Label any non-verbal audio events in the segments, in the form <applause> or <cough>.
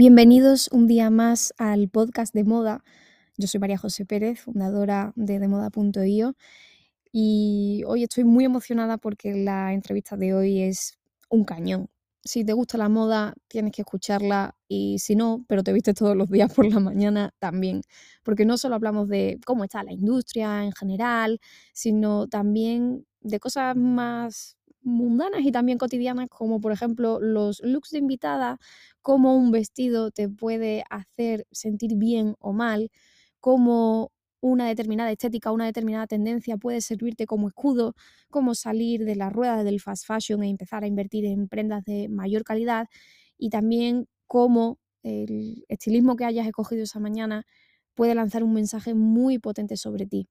Bienvenidos un día más al podcast de moda. Yo soy María José Pérez, fundadora de demoda.io y hoy estoy muy emocionada porque la entrevista de hoy es un cañón. Si te gusta la moda, tienes que escucharla y si no, pero te viste todos los días por la mañana también, porque no solo hablamos de cómo está la industria en general, sino también de cosas más mundanas y también cotidianas, como por ejemplo los looks de invitada, cómo un vestido te puede hacer sentir bien o mal, cómo una determinada estética, una determinada tendencia puede servirte como escudo, cómo salir de la rueda del fast fashion e empezar a invertir en prendas de mayor calidad y también cómo el estilismo que hayas escogido esa mañana puede lanzar un mensaje muy potente sobre ti.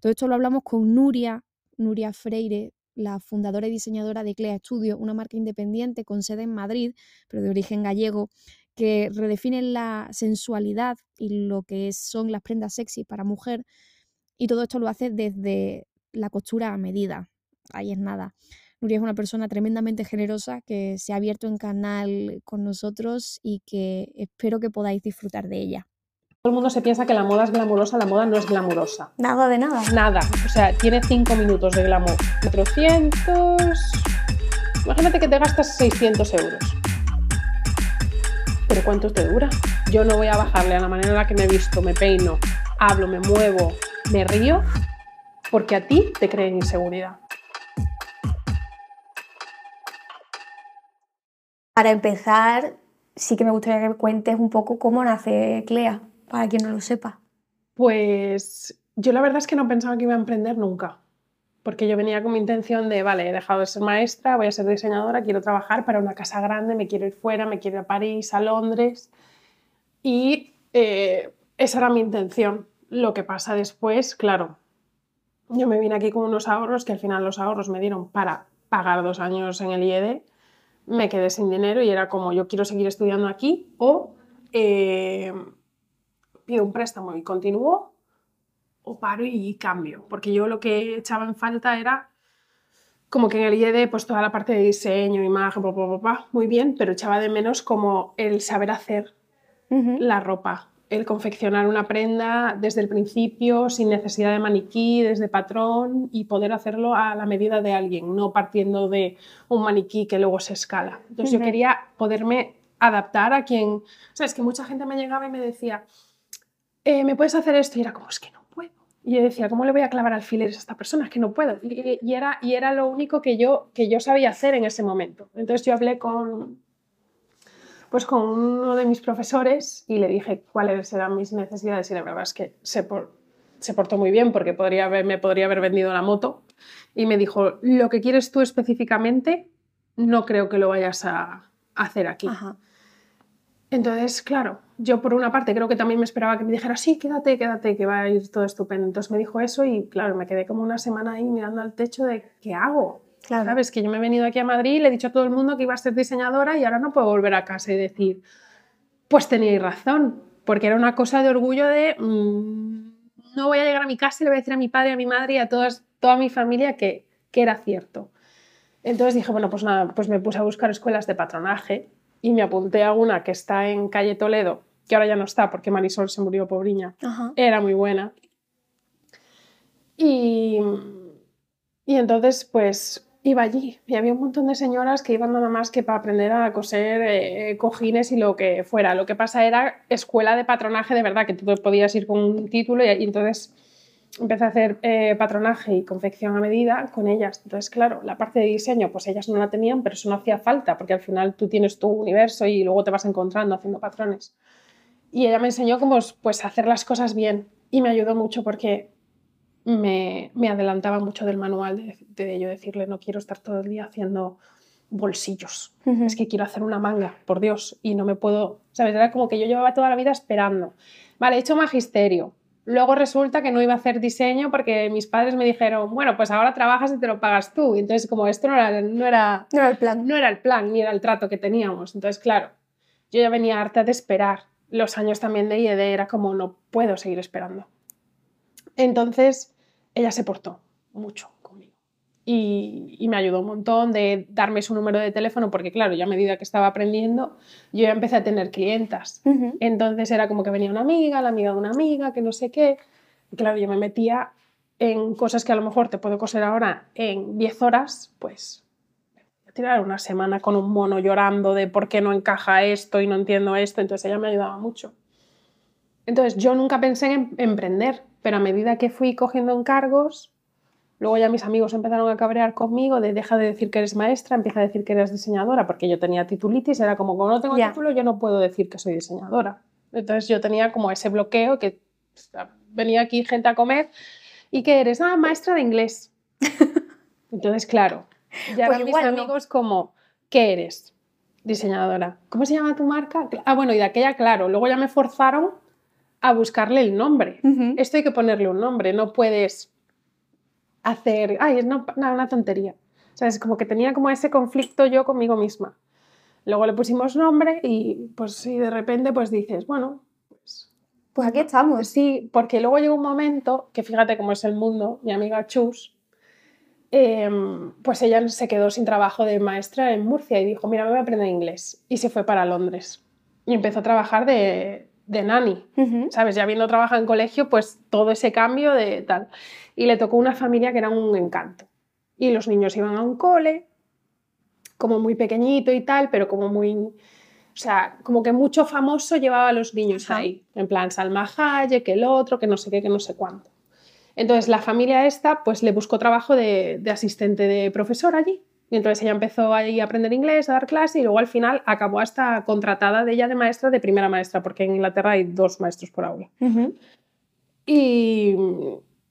Todo esto lo hablamos con Nuria, Nuria Freire, la fundadora y diseñadora de Clea Studio, una marca independiente con sede en Madrid, pero de origen gallego, que redefine la sensualidad y lo que son las prendas sexy para mujer. Y todo esto lo hace desde la costura a medida. Ahí es nada. Nuria es una persona tremendamente generosa que se ha abierto en canal con nosotros y que espero que podáis disfrutar de ella. Todo el mundo se piensa que la moda es glamurosa, la moda no es glamurosa. Nada de nada. Nada. O sea, tiene 5 minutos de glamour. 400... Imagínate que te gastas 600 euros. ¿Pero cuánto te dura? Yo no voy a bajarle a la manera en la que me he visto, me peino, hablo, me muevo, me río, porque a ti te creen inseguridad. Para empezar, sí que me gustaría que me cuentes un poco cómo nace Clea para quien no lo sepa? Pues yo la verdad es que no pensaba que iba a emprender nunca, porque yo venía con mi intención de, vale, he dejado de ser maestra, voy a ser diseñadora, quiero trabajar para una casa grande, me quiero ir fuera, me quiero ir a París, a Londres, y eh, esa era mi intención. Lo que pasa después, claro, yo me vine aquí con unos ahorros que al final los ahorros me dieron para pagar dos años en el IED, me quedé sin dinero y era como yo quiero seguir estudiando aquí o eh, pido un préstamo y continúo o paro y cambio, porque yo lo que echaba en falta era como que en el IED pues toda la parte de diseño, imagen, muy bien, pero echaba de menos como el saber hacer la ropa, el confeccionar una prenda desde el principio, sin necesidad de maniquí, desde patrón y poder hacerlo a la medida de alguien, no partiendo de un maniquí que luego se escala. Entonces yo quería poderme adaptar a quien, o sea, es que mucha gente me llegaba y me decía, eh, ¿me puedes hacer esto? Y era como, es que no puedo. Y yo decía, ¿cómo le voy a clavar alfileres a esta persona? Es que no puedo. Y, era, y era lo único que yo, que yo sabía hacer en ese momento. Entonces yo hablé con, pues con uno de mis profesores y le dije cuáles eran mis necesidades y la verdad es que se, se portó muy bien porque podría me podría haber vendido la moto y me dijo, lo que quieres tú específicamente no creo que lo vayas a hacer aquí. Entonces, claro, yo por una parte creo que también me esperaba que me dijera, sí, quédate, quédate, que va a ir todo estupendo. Entonces me dijo eso y claro, me quedé como una semana ahí mirando al techo de, ¿qué hago? Claro. ¿Sabes? Que yo me he venido aquí a Madrid, le he dicho a todo el mundo que iba a ser diseñadora y ahora no puedo volver a casa y decir, pues teníais razón, porque era una cosa de orgullo de, mm, no voy a llegar a mi casa y le voy a decir a mi padre, a mi madre y a todas, toda mi familia que, que era cierto. Entonces dije, bueno, pues nada, pues me puse a buscar escuelas de patronaje y me apunté a una que está en calle Toledo, que ahora ya no está porque Marisol se murió pobriña. Era muy buena. Y, y entonces, pues iba allí y había un montón de señoras que iban nada más que para aprender a coser eh, cojines y lo que fuera. Lo que pasa era escuela de patronaje de verdad, que tú podías ir con un título y, y entonces empecé a hacer eh, patronaje y confección a medida con ellas. Entonces, claro, la parte de diseño, pues ellas no la tenían, pero eso no hacía falta, porque al final tú tienes tu universo y luego te vas encontrando haciendo patrones. Y ella me enseñó cómo pues, hacer las cosas bien y me ayudó mucho porque me, me adelantaba mucho del manual de, de ello, decirle, no quiero estar todo el día haciendo bolsillos, es que quiero hacer una manga, por Dios, y no me puedo, ¿sabes? Era como que yo llevaba toda la vida esperando. Vale, he hecho magisterio, Luego resulta que no iba a hacer diseño porque mis padres me dijeron, bueno, pues ahora trabajas y te lo pagas tú. entonces, como esto no era, no era, no era el plan. No era el plan, ni era el trato que teníamos. Entonces, claro, yo ya venía harta de esperar. Los años también de IED era como, no puedo seguir esperando. Entonces, ella se portó mucho. Y, y, me ayudó un montón de darme su número de teléfono porque claro, ya a medida que estaba aprendiendo, yo ya empecé a tener clientas. Entonces era como que venía una amiga, la amiga de una amiga, que no sé qué. Y claro, yo me metía en cosas que a lo mejor te puedo coser ahora en 10 horas, pues tirar una semana con un mono llorando de por qué no encaja esto y no entiendo esto, entonces ella me ayudaba mucho. Entonces yo nunca pensé en emprender, pero a medida que fui cogiendo encargos, Luego ya mis amigos empezaron a cabrear conmigo de deja de decir que eres maestra, empieza a decir que eres diseñadora, porque yo tenía titulitis, era como, como no tengo título, yo no puedo decir que soy diseñadora. Entonces yo tenía como ese bloqueo que venía aquí gente a comer y que eres, ah, maestra de inglés. <laughs> Entonces, claro, ya pues mis amigos como, ¿qué eres? Diseñadora. ¿Cómo se llama tu marca? Ah, bueno, y de aquella, claro, luego ya me forzaron a buscarle el nombre. Esto hay que ponerle un nombre, no puedes hacer, ay, es una, una tontería. ¿Sabes? Como que tenía como ese conflicto yo conmigo misma. Luego le pusimos nombre y pues sí, de repente pues dices, bueno, pues... Pues aquí estamos. Sí, porque luego llegó un momento, que fíjate cómo es el mundo, mi amiga Chus, em, pues ella se quedó sin trabajo de maestra en Murcia y dijo, mira, me voy a aprender inglés. Y se fue para Londres. Y empezó a trabajar de, de nani, ¿sabes? Ya habiendo trabajado en colegio, pues todo ese cambio de tal y le tocó una familia que era un encanto. Y los niños iban a un cole, como muy pequeñito y tal, pero como muy... O sea, como que mucho famoso llevaba a los niños ahí, en plan Salma Hayek, que el otro, que no sé qué, que no sé cuánto. Entonces la familia esta pues le buscó trabajo de, de asistente de profesor allí. Y entonces ella empezó ahí a aprender inglés, a dar clase y luego al final acabó hasta contratada de ella de maestra, de primera maestra, porque en Inglaterra hay dos maestros por aula. Y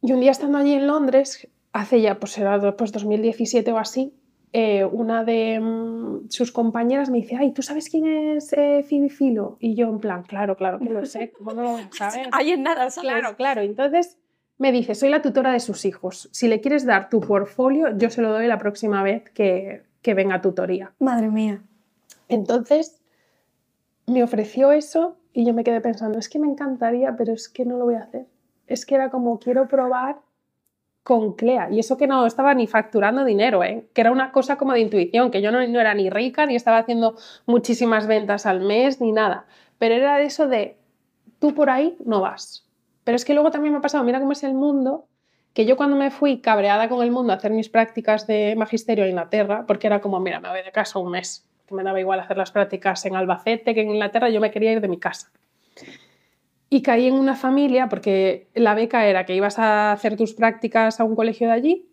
y un día estando allí en Londres, hace ya, pues era pues 2017 o así, eh, una de mm, sus compañeras me dice, ay, ¿tú sabes quién es eh, Phoebe Philo? Y yo en plan, claro, claro que lo sé, ¿cómo no lo sabes? <laughs> Ahí en nada, ¿sabes? Claro, claro. Entonces me dice, soy la tutora de sus hijos. Si le quieres dar tu portfolio, yo se lo doy la próxima vez que, que venga a tutoría. Madre mía. Entonces me ofreció eso y yo me quedé pensando, es que me encantaría, pero es que no lo voy a hacer es que era como quiero probar con Clea. Y eso que no estaba ni facturando dinero, ¿eh? que era una cosa como de intuición, que yo no, no, era ni rica, ni estaba haciendo muchísimas ventas al mes, ni nada. Pero era de eso de, tú por ahí no vas. Pero es que luego también me ha pasado, mira cómo es el mundo, que yo cuando me fui cabreada con el mundo a hacer mis prácticas de magisterio en Inglaterra, porque era como, mira, me voy de casa un mes, que me daba igual hacer las prácticas en Albacete que en Inglaterra, yo me quería ir de mi casa y caí en una familia porque la beca era que ibas a hacer tus prácticas a un colegio de allí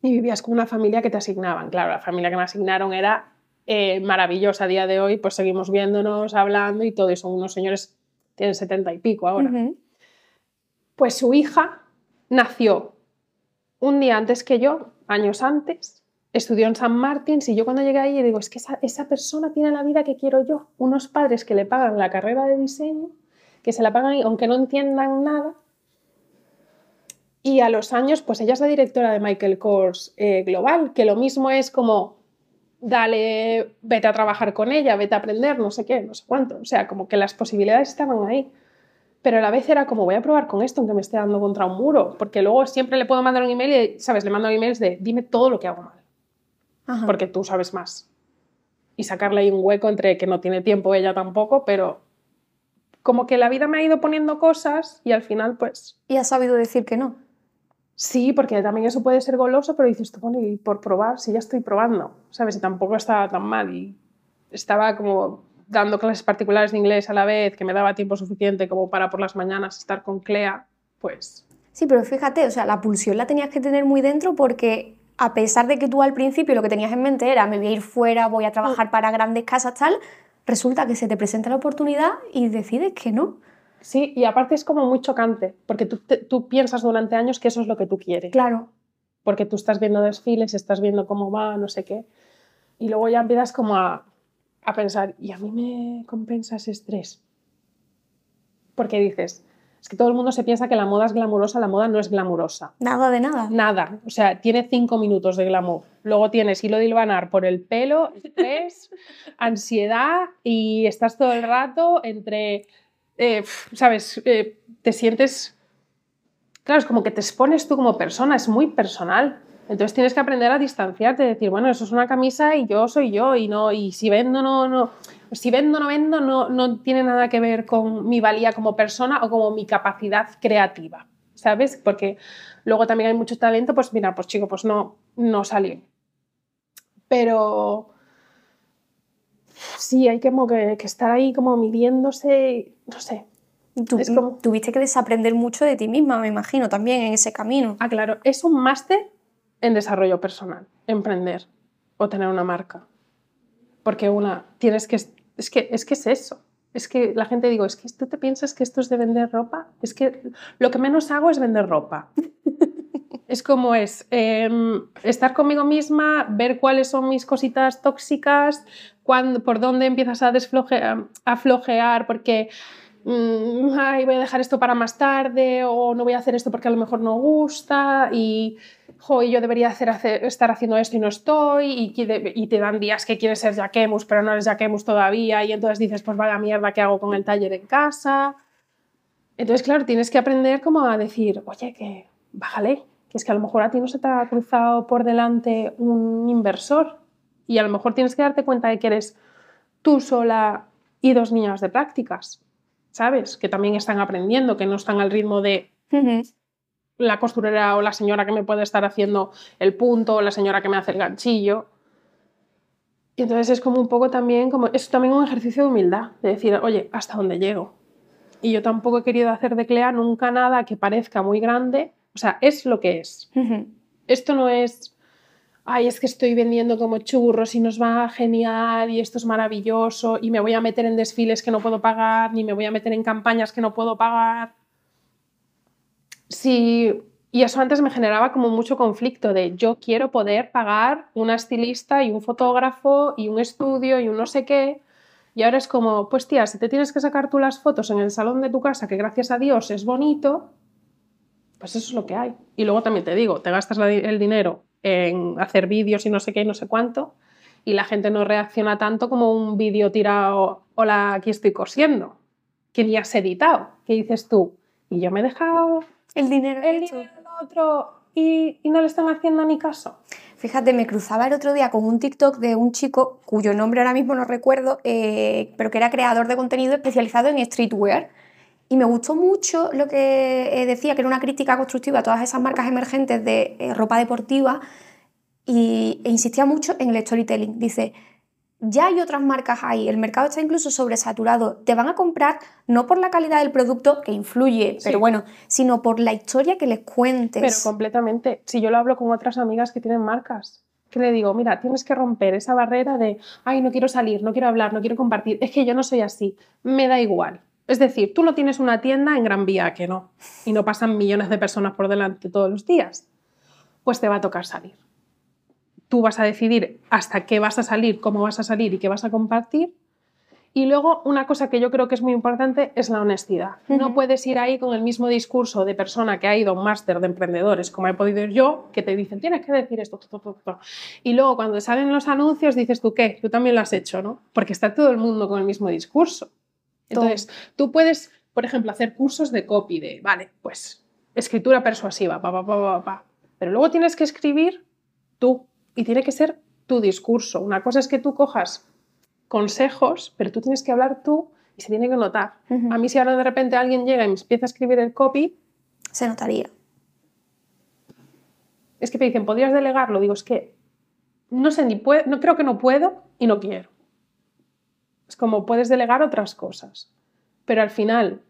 y vivías con una familia que te asignaban. Claro, la familia que me asignaron era eh, maravillosa a día de hoy, pues seguimos viéndonos, hablando y todo, y son unos señores, tienen setenta y pico ahora. Pues su hija nació un día antes que yo, años antes, estudió en San Martín y yo cuando llegué ahí digo, es que esa, persona tiene la vida que quiero yo, unos padres que le pagan la carrera de diseño que se la pagan aunque no entiendan nada. Y a los años, pues ella es la directora de Michael Kors eh, Global, que lo mismo es como, dale, vete a trabajar con ella, vete a aprender, no sé qué, no sé cuánto. O sea, como que las posibilidades estaban ahí. Pero a la vez era como, voy a probar con esto, aunque me esté dando contra un muro. Porque luego siempre le puedo mandar un email y, ¿sabes? Le mando emails de, dime todo lo que hago mal. Porque tú sabes más. Y sacarle ahí un hueco entre que no tiene tiempo ella tampoco, pero como que la vida me ha ido poniendo cosas y al final pues... ¿Y has sabido decir que no? Sí, porque también eso puede ser goloso, pero dices, bueno, y por probar, si ya estoy probando, ¿sabes? Y tampoco estaba tan mal y estaba como dando clases particulares de inglés a la vez, que me daba tiempo suficiente como para por las mañanas estar con Clea, pues... Sí, pero fíjate, o sea, la pulsión la tenías que tener muy dentro porque a pesar de que tú al principio lo que tenías en mente era me voy a ir fuera, voy a trabajar mm. para grandes casas, tal, resulta que se te presenta la oportunidad y decides que no. Sí, y aparte es como muy chocante, porque tú, tú piensas durante años que eso es lo que tú quieres. Claro. Porque tú estás viendo desfiles, estás viendo cómo va, no sé qué. Y luego ya empiezas como a, a pensar, ¿y a mí me compensa ese estrés? Porque dices, es que todo el mundo se piensa que la moda es glamurosa, la moda no es glamurosa. Nada de nada. Nada. O sea, tiene cinco minutos de glamour. Luego tienes hilo de hilvanar por el pelo, estrés, <laughs> ansiedad y estás todo el rato entre, eh, ¿sabes? Eh, te sientes... Claro, es como que te expones tú como persona, es muy personal. Entonces tienes que aprender a distanciarte, decir, bueno, eso es una camisa y yo soy yo y no y si vendo no no si vendo no vendo no no tiene nada que ver con mi valía como persona o como mi capacidad creativa, ¿sabes? Porque luego también hay mucho talento, pues mira, pues chico, pues no no salió. Pero sí, hay que, que, estar ahí como midiéndose, no sé. Tuviste que desaprender mucho de ti misma, me imagino, también en ese camino. Ah, claro, es un máster en desarrollo personal, emprender o tener una marca. Porque una, tienes que, es que es, que es eso. Es que la gente digo, es que tú te piensas que esto es de vender ropa. Es que lo que menos hago es vender ropa. <laughs> es como es em, estar conmigo misma, ver cuáles son mis cositas tóxicas, cuándo, por dónde empiezas a, a flojear, porque mm, voy a dejar esto para más tarde o no voy a hacer esto porque a lo mejor no gusta y yo debería estar haciendo esto y no estoy y, te dan días que quieres ser Jaquemus pero no eres Jaquemus todavía y entonces dices pues vaya mierda ¿qué hago con el taller en casa? Entonces claro, tienes que aprender como a decir oye que bájale, que es que a lo mejor a ti no se te ha cruzado por delante un inversor y a lo mejor tienes que darte cuenta de que eres tú sola y dos niñas de prácticas, ¿sabes? Que también están aprendiendo, que no están al ritmo de la costurera o la señora que me puede estar haciendo el punto o la señora que me hace el ganchillo. Y entonces es como un poco también, como, es también un ejercicio de humildad, de decir, oye, ¿hasta dónde llego? Y yo tampoco he querido hacer de Clea nunca nada que parezca muy grande, o sea, es lo que es. Esto no es ay, es que estoy vendiendo como churros y nos va genial y esto es maravilloso y me voy a meter en desfiles que no puedo pagar, ni me voy a meter en campañas que no puedo pagar. Sí, y eso antes me generaba como mucho conflicto de yo quiero poder pagar una estilista y un fotógrafo y un estudio y un no sé qué. Y ahora es como, pues tía, si te tienes que sacar tú las fotos en el salón de tu casa, que gracias a Dios es bonito, pues eso es lo que hay. Y luego también te digo, te gastas el dinero en hacer vídeos y no sé qué y no sé cuánto, y la gente no reacciona tanto como un vídeo tirado, hola, aquí estoy cosiendo, que ni has editado, ¿qué dices tú? Y yo me he dejado el dinero, el dinero otro y, y no le están haciendo ni caso. Fíjate, me cruzaba el otro día con un TikTok de un chico cuyo nombre ahora mismo no recuerdo, eh, pero que era creador de contenido especializado en streetwear. Y me gustó mucho lo que eh, decía, que era una crítica constructiva a todas esas marcas emergentes de eh, ropa deportiva y, e insistía mucho en el storytelling. Dice, ya hay otras marcas ahí, el mercado está incluso sobresaturado, te van a comprar no por la calidad del producto, que influye, pero bueno, sino por la historia que les cuentes. Pero completamente. Si yo lo hablo con otras amigas que tienen marcas, que le digo, mira, tienes que romper esa barrera de, ay, no quiero salir, no quiero hablar, no quiero compartir, es que yo no soy así, me da igual. Es decir, tú no tienes una tienda en Gran Vía, que no, y no pasan millones de personas por delante todos los días, pues te va a tocar salir. Tú vas a decidir hasta qué vas a salir, cómo vas a salir y qué vas a compartir. Y luego una cosa que yo creo que es muy importante es la honestidad. No puedes ir ahí con el mismo discurso de persona que ha ido a un máster de emprendedores, como he podido ir yo, que te dicen, tienes que decir esto, Y luego cuando salen los anuncios dices tú, ¿qué? Tú también lo has hecho, ¿no? Porque está todo el mundo con el mismo discurso. Entonces, tú puedes, por ejemplo, hacer cursos de copy, de, vale, pues escritura persuasiva, pa, pa, pa, pa, pero luego tienes que escribir tú y tiene que ser tu discurso. Una cosa es que tú cojas consejos, pero tú tienes que hablar tú y se tiene que notar. A mí si ahora de repente alguien llega y me empieza a escribir el copy... Se notaría. Es que me dicen, ¿podrías delegarlo? Digo, es que no sé ni puedo, no creo que no puedo y no quiero. Es como puedes delegar otras cosas, pero al final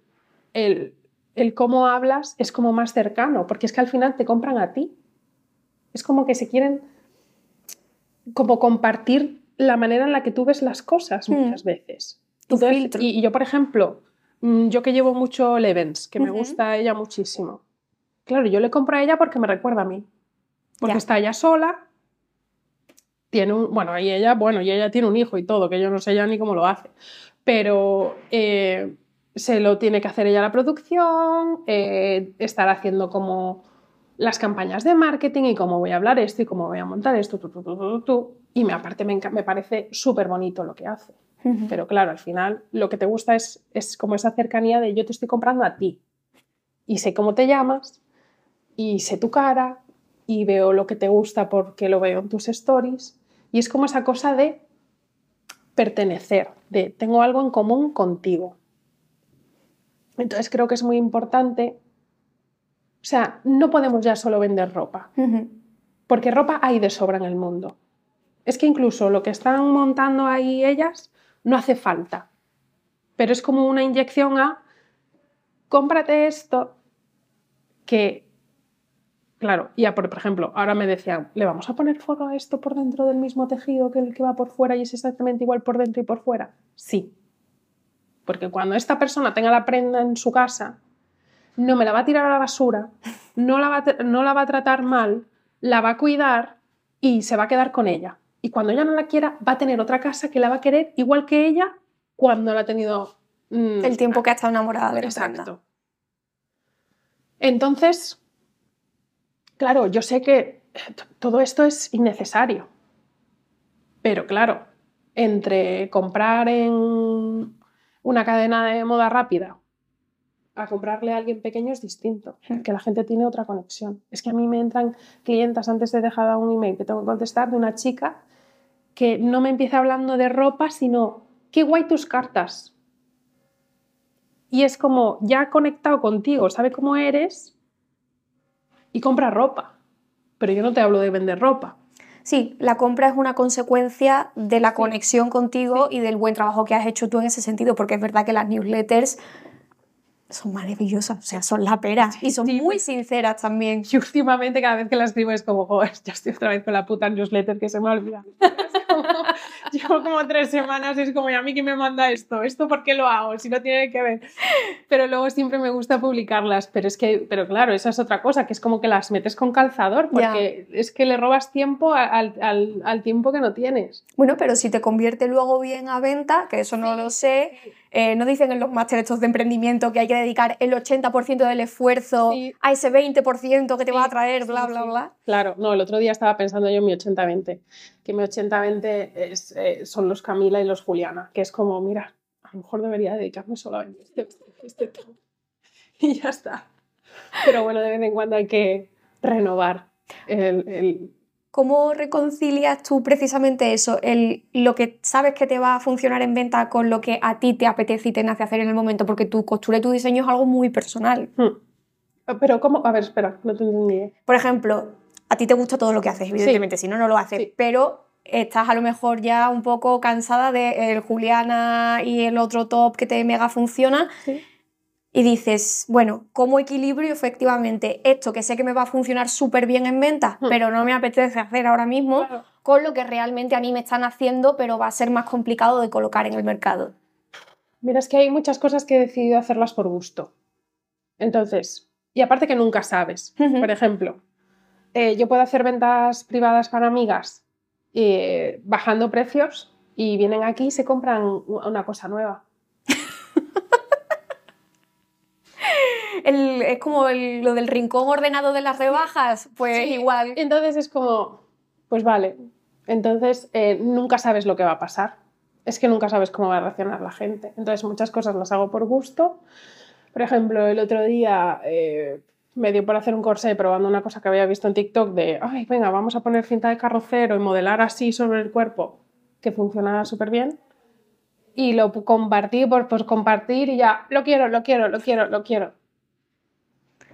el, el cómo hablas es como más cercano, porque es que al final te compran a ti. Es como que se quieren como compartir la manera en la que tú ves las cosas hmm. muchas veces. y, yo, por ejemplo, mm, yo que llevo mucho Levens, que me gusta ella muchísimo. Claro, yo le compro a ella porque me recuerda a mí. Porque está ella sola, tiene un, bueno, y ella, bueno, y ella tiene un hijo y todo, que yo no sé ya ni cómo lo hace, pero eh, se lo tiene que hacer ella la producción, eh, estar haciendo como las campañas de marketing y cómo voy a hablar esto y cómo voy a montar esto, y me, aparte me, me parece súper bonito lo que hace. Pero claro, al final lo que te gusta es, es como esa cercanía de yo te estoy comprando a ti. Y sé cómo te llamas y sé tu cara y veo lo que te gusta porque lo veo en tus stories. Y es como esa cosa de pertenecer, de tengo algo en común contigo. Entonces creo que es muy importante, o sea, no podemos ya solo vender ropa, porque ropa hay de sobra en el mundo. Es que incluso lo que están montando ahí ellas no hace falta, pero es como una inyección a cómprate esto que Claro, ya por, por, ejemplo, ahora me decían, ¿le vamos a poner fuego a esto por dentro del mismo tejido que el que va por fuera y es exactamente igual por dentro y por fuera? Sí. Porque cuando esta persona tenga la prenda en su casa, no me la va a tirar a la basura, no la va a, no la va a tratar mal, la va a cuidar y se va a quedar con ella. Y cuando ella no la quiera, va a tener otra casa que la va a querer igual que ella cuando la ha tenido... Mm, el tiempo que ha estado enamorada de la Exacto. Entonces, Claro, yo sé que todo esto es innecesario, pero claro, entre comprar en una cadena de moda rápida a comprarle a alguien pequeño es distinto, que la gente tiene otra conexión. Es que a mí me entran clientas antes de dejar un email que tengo que contestar de una chica que no me empieza hablando de ropa, sino qué guay tus cartas. Y es como ya ha conectado contigo, sabe cómo eres y compra ropa. Pero yo no te hablo de vender ropa. Sí, la compra es una consecuencia de la conexión contigo y del buen trabajo que has hecho tú en ese sentido, porque es verdad que las newsletters son maravillosas, o sea, son la pera y son muy sinceras también. Y últimamente cada vez que las escribo es como, joder, ya estoy otra vez con la puta newsletter que se me ha olvidado. <laughs> llevo como tres semanas y es como, ¿y a mí quién me manda esto? ¿Esto por qué lo hago? Si no tiene que ver. Pero luego siempre me gusta publicarlas, pero es que, pero claro, esa es otra cosa, que es como que las metes con calzador, porque es que le robas tiempo al, al, al, tiempo que no tienes. Bueno, pero si te convierte luego bien a venta, que eso no lo sé, eh, no dicen en los másteres estos de emprendimiento que hay que dedicar el 80% del esfuerzo a ese 20% que te va a traer, bla, bla, bla. Claro, no, el otro día estaba pensando yo en mi 80-20, que mi 80-20 eh, son los Camila y los Juliana, que es como, mira, a lo mejor debería dedicarme solo a vender este, este tema. <laughs> Y ya está. Pero bueno, de vez en cuando hay que renovar el ¿Cómo reconcilias tú precisamente eso, el, lo que sabes que te va a funcionar en venta con lo que a ti te apetece y te nace hacer en el momento? Porque tu costura y tu diseño es algo muy personal. Hmm. Pero ¿cómo? A ver, espera, no te entendí. Por ejemplo, a ti te gusta todo lo que haces, evidentemente, si no, no lo haces, pero estás a lo mejor ya un poco cansada de el Juliana y el otro top que te mega funciona. Sí y dices, bueno, ¿cómo equilibrio efectivamente esto que sé que me va a funcionar súper bien en venta, hmm. pero no me apetece hacer ahora mismo, con lo que realmente a mí me están haciendo, pero va a ser más complicado de colocar en el mercado? Mira, es que hay muchas cosas que he decidido hacerlas por gusto. Entonces, y aparte que nunca sabes. Por ejemplo, eh, yo puedo hacer ventas privadas para amigas eh, bajando precios y vienen aquí y se compran una cosa nueva. Es como lo del rincón ordenado de las rebajas, pues igual. Entonces es como, pues vale, entonces eh, nunca sabes lo que va a pasar. Es que nunca sabes cómo va a reaccionar la gente. Entonces muchas cosas las hago por gusto. Por ejemplo, el otro día eh, me dio por hacer un corsé probando una cosa que había visto en TikTok de, ay, venga, vamos a poner cinta de carrocero y modelar así sobre el cuerpo, que funcionaba súper bien. Y lo compartí por, por compartir y ya, lo quiero, lo quiero, lo quiero, lo quiero.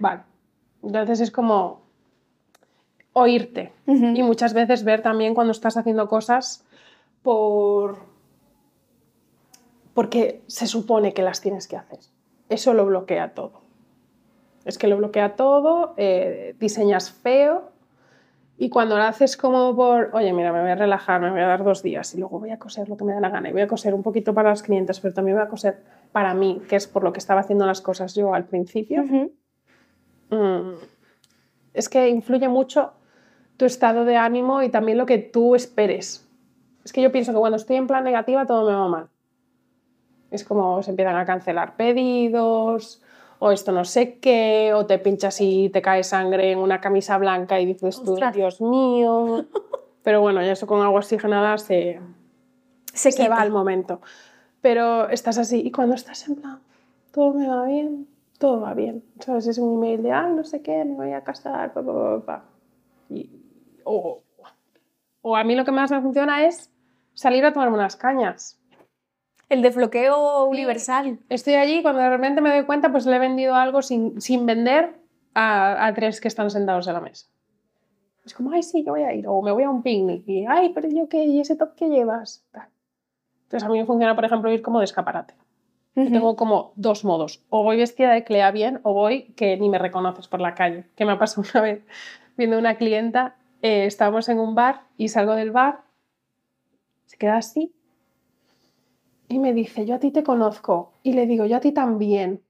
Vale. Entonces es como oírte y muchas veces ver también cuando estás haciendo cosas por porque se supone que las tienes que hacer. Eso lo bloquea todo. Es que lo bloquea todo, eh, diseñas feo y cuando lo haces como por, oye, mira, me voy a relajar, me voy a dar dos días y luego voy a coser lo que me da la gana y voy a coser un poquito para los clientes, pero también voy a coser para mí, que es por lo que estaba haciendo las cosas yo al principio. Es que influye mucho tu estado de ánimo y también lo que tú esperes. Es que yo pienso que cuando estoy en plan negativa todo me va mal. Es como se empiezan a cancelar pedidos, o esto no sé qué, o te pinchas y te cae sangre en una camisa blanca y dices tú, Dios mío. <laughs> Pero bueno, ya eso con agua oxigenada se, se, se va al momento. Pero estás así, y cuando estás en plan, todo me va bien, todo va bien. ¿Sabes? Es un email de, ay, no sé qué, me voy a casar, pa, pa, pa, Y- o, o a mí lo que más me funciona es salir a tomarme unas cañas. El desbloqueo universal. Estoy allí cuando de repente me doy cuenta, pues le he vendido algo sin, sin vender a, a tres que están sentados en la mesa. Es como, ay, sí, yo voy a ir. O me voy a un picnic. Y, ay, pero yo qué, ¿y ese top que llevas? Entonces a mí me funciona, por ejemplo, ir como de escaparate. Tengo como dos modos. O voy vestida de Clea bien o voy que ni me reconoces por la calle. Que me ha pasado <laughs> una vez viendo una clienta. eh, estábamos en un bar y salgo del bar. Se queda así. Y me dice, yo a ti te conozco. Y le digo, yo a ti también.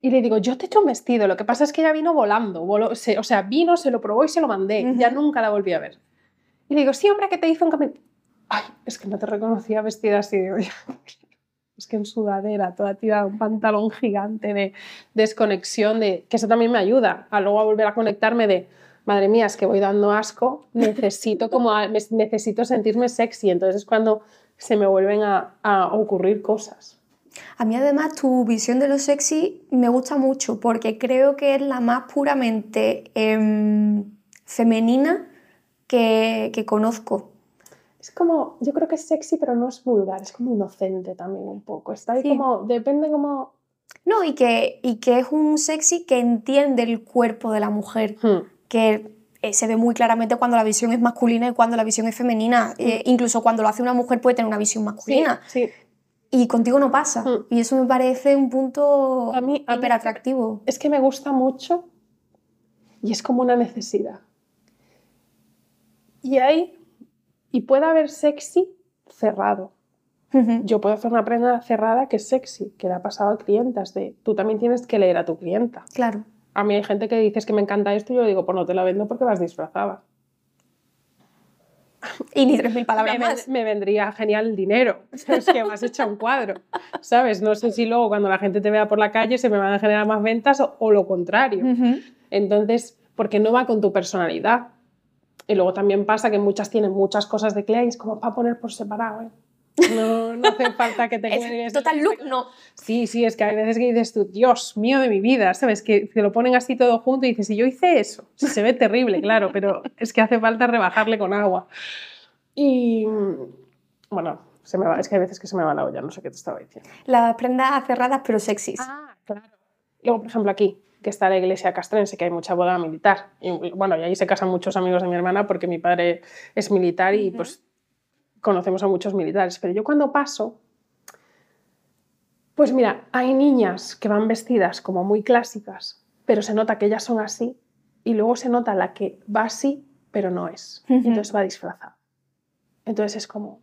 Y le digo, yo te he hecho un vestido. Lo que pasa es que ella vino volando. voló- se- o sea, vino, se lo probó y se lo mandé. Ya nunca la volví a ver. Y le digo, sí, hombre, que te hizo un. Ay, es que no te reconocía vestida así. Digo, "Ya, es que en sudadera, toda tirada, un pantalón gigante de desconexión, de, que eso también me ayuda a luego a volver a conectarme de, madre mía, es que voy dando asco, necesito, como a- necesito sentirme sexy, entonces es cuando se me vuelven a, a ocurrir cosas. A mí además tu visión de lo sexy me gusta mucho porque creo que es la más puramente em, femenina que, que conozco. Es como, yo creo que es sexy, pero no es vulgar, es como inocente también un poco. Está ahí Sí. como, depende como... No, y que, y que es un sexy que entiende el cuerpo de la mujer, hmm, que eh, se ve muy claramente cuando la visión es masculina y cuando la visión es femenina. Eh, incluso cuando lo hace una mujer puede tener una visión masculina. sí. Y contigo no pasa. Mm. Y eso me parece un punto A mí- a mí- hiper atractivo. Es que me gusta mucho y es como una necesidad. Y hay, y puede haber sexy cerrado. Yo puedo hacer una prenda cerrada que es sexy, que le ha pasado a clientas de, tú también tienes que leer a tu clienta. Claro. A mí hay gente que dices que me encanta esto y yo digo, pues no te la vendo porque vas disfrazada. <laughs> Y ni 3.000 palabras me, más. me vendría genial el dinero. <laughs> <laughs> Es que me has hecho un cuadro. ¿Sabes? No sé si luego cuando la gente te vea por la calle se me van a generar más ventas o, o lo contrario. Entonces, porque no va con tu personalidad. Y luego también pasa que muchas tienen muchas cosas de Clea y es como para poner por separado. ¿eh? No, no hace falta que te <laughs> Es total look, no. Sí, sí, es que hay veces que dices tú, Dios mío de mi vida, ¿sabes? Que te lo ponen así todo junto y dices, si yo hice eso, se ve terrible, claro, pero es que hace falta rebajarle con agua. Y bueno, se me va, es que hay veces que se me va la olla, no sé qué te estaba diciendo. Las prendas cerradas pero sexys. Ah, claro. Luego, por ejemplo, aquí, que está la iglesia castrense, que hay mucha boda militar. Y bueno, y ahí se casan muchos amigos de mi hermana porque mi padre es militar y pues conocemos a muchos militares. Pero yo cuando paso, pues mira, hay niñas que van vestidas como muy clásicas, pero se nota que ellas son así. Y luego se nota la que va así, pero no es. Ujú. entonces va disfrazada. Entonces es como,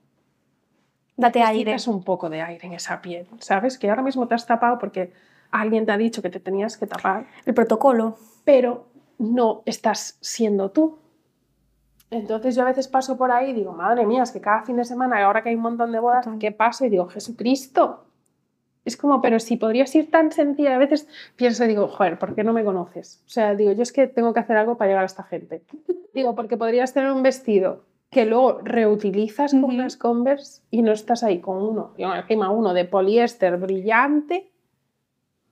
Date aire. un poco de aire en esa piel, ¿sabes? Que ahora mismo te has tapado porque alguien te ha dicho que te tenías que tapar, El protocolo. pero no estás siendo tú. Entonces yo a veces paso por ahí y digo, madre mía, es que cada fin de semana, ahora que hay un montón de bodas. ¿qué paso? Y digo, Jesucristo. Es como, pero si podrías ir tan sencilla, a veces pienso y digo, joder, ¿por qué no me conoces? O sea, digo, yo es que tengo que hacer algo para llegar a esta gente. <laughs> Digo, porque podrías tener un vestido que luego reutilizas con Ujú. unas Converse y no estás ahí con uno, y encima uno de poliéster brillante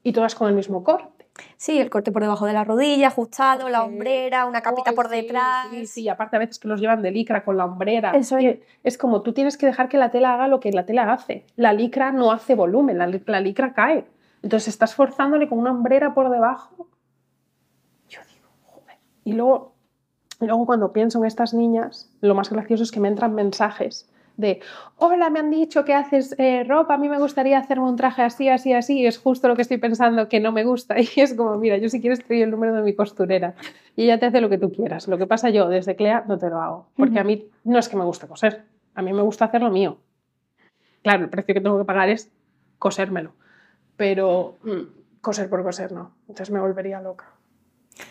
y todas con el mismo corte. Sí, el corte por debajo de la rodilla, ajustado, la Sí. hombrera, una capita por detrás. Sí, sí, aparte a veces que los llevan de licra con la hombrera. Eso es. Es como tú tienes que dejar que la tela haga lo que la tela hace. La licra no hace volumen, la, la licra cae. Entonces estás forzándole con una hombrera por debajo. Yo digo, joder. Y luego, y luego cuando pienso en estas niñas, lo más gracioso es que me entran mensajes de, hola, me han dicho que haces eh, ropa, a mí me gustaría hacerme un traje así, así, así, y es justo lo que estoy pensando que no me gusta. <laughs> Y es como, mira, yo si quieres te doy el número de mi costurera y ella te hace lo que tú quieras. Lo que pasa yo, desde Clea, no te lo hago, porque a mí no es que me guste coser, a mí me gusta hacer lo mío. Claro, el precio que tengo que pagar es cosérmelo, pero mm, coser por coser no, entonces me volvería loca.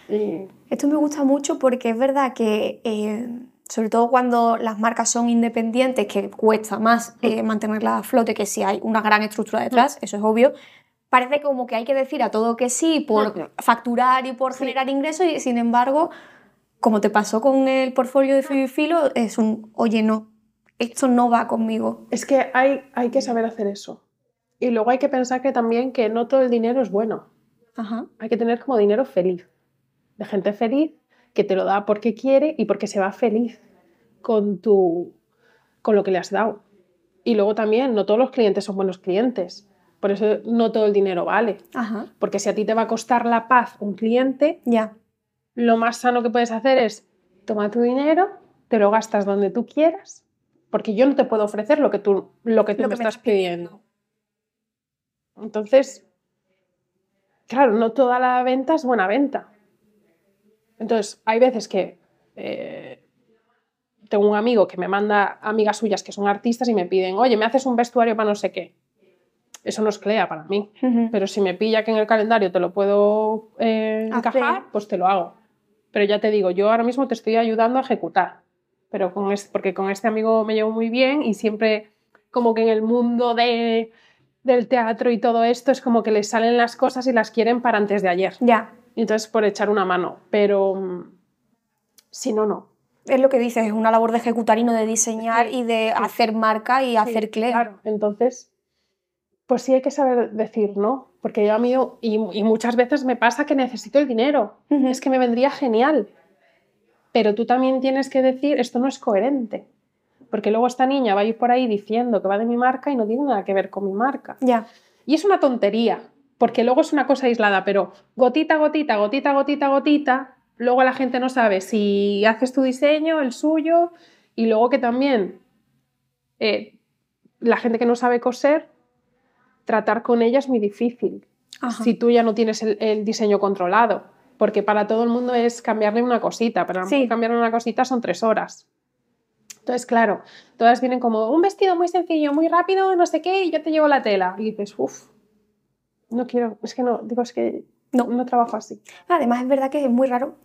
Y Esto me gusta mucho porque es verdad que, eh, sobre todo cuando las marcas son independientes, que cuesta más eh, mantenerlas a flote que si hay una gran estructura detrás, eso es obvio, parece como que hay que decir a todo que sí por facturar y por Sí. generar ingresos y sin embargo, como te pasó con el portfolio de Fibi Filo, es un, oye, no, esto no va conmigo. Es que hay, hay que saber hacer eso. Y luego hay que pensar que también que no todo el dinero es bueno. Ajá. Hay que tener como dinero feliz, de gente feliz que te lo da porque quiere y porque se va feliz con, tu, con lo que le has dado. Y luego también, no todos los clientes son buenos clientes. Por eso no todo el dinero vale. Ajá. Porque si a ti te va a costar la paz un cliente, Ya. lo más sano que puedes hacer es toma tu dinero, te lo gastas donde tú quieras, porque yo no te puedo ofrecer lo que tú, lo que tú Lo me que me estás estás pidiendo. Entonces, claro, no toda la venta es buena venta. Entonces, hay veces que eh, tengo un amigo que me manda amigas suyas que son artistas y me piden, oye, me haces un vestuario para no sé qué. Eso no es CLEA para mí. Pero si me pilla que en el calendario te lo puedo eh, encajar, pues te lo hago. Pero ya te digo, yo ahora mismo te estoy ayudando a ejecutar. Pero con este, porque con este amigo me llevo muy bien y siempre como que en el mundo de, del teatro y todo esto es como que les salen las cosas y las quieren para antes de ayer. Ya. Entonces por echar una mano. Pero mm, si no, no. Es lo que dices, es una labor de ejecutar y no de diseñar y de hacer marca y hacer Sí, CLEA. Claro, entonces, pues sí hay que saber decir no, porque yo a mí, y, y muchas veces me pasa que necesito el dinero, es que me vendría genial, pero tú también tienes que decir, esto no es coherente, porque luego esta niña va a ir por ahí diciendo que va de mi marca y no tiene nada que ver con mi marca. Ya. Y es una tontería, porque luego es una cosa aislada, pero gotita, gotita, gotita, gotita, gotita, luego la gente no sabe si haces tu diseño, el suyo, y luego que también eh, la gente que no sabe coser, tratar con ella es muy difícil Ajá. si tú ya no tienes el, el diseño controlado, porque para todo el mundo es cambiarle una cosita, pero Sí. cambiarle una cosita son tres horas. Entonces, claro, todas vienen como un vestido muy sencillo, muy rápido, no sé qué, y yo te llevo la tela. Y dices, uff, no quiero, es que no, digo, es que no, no trabajo así. Además, es verdad que es muy raro.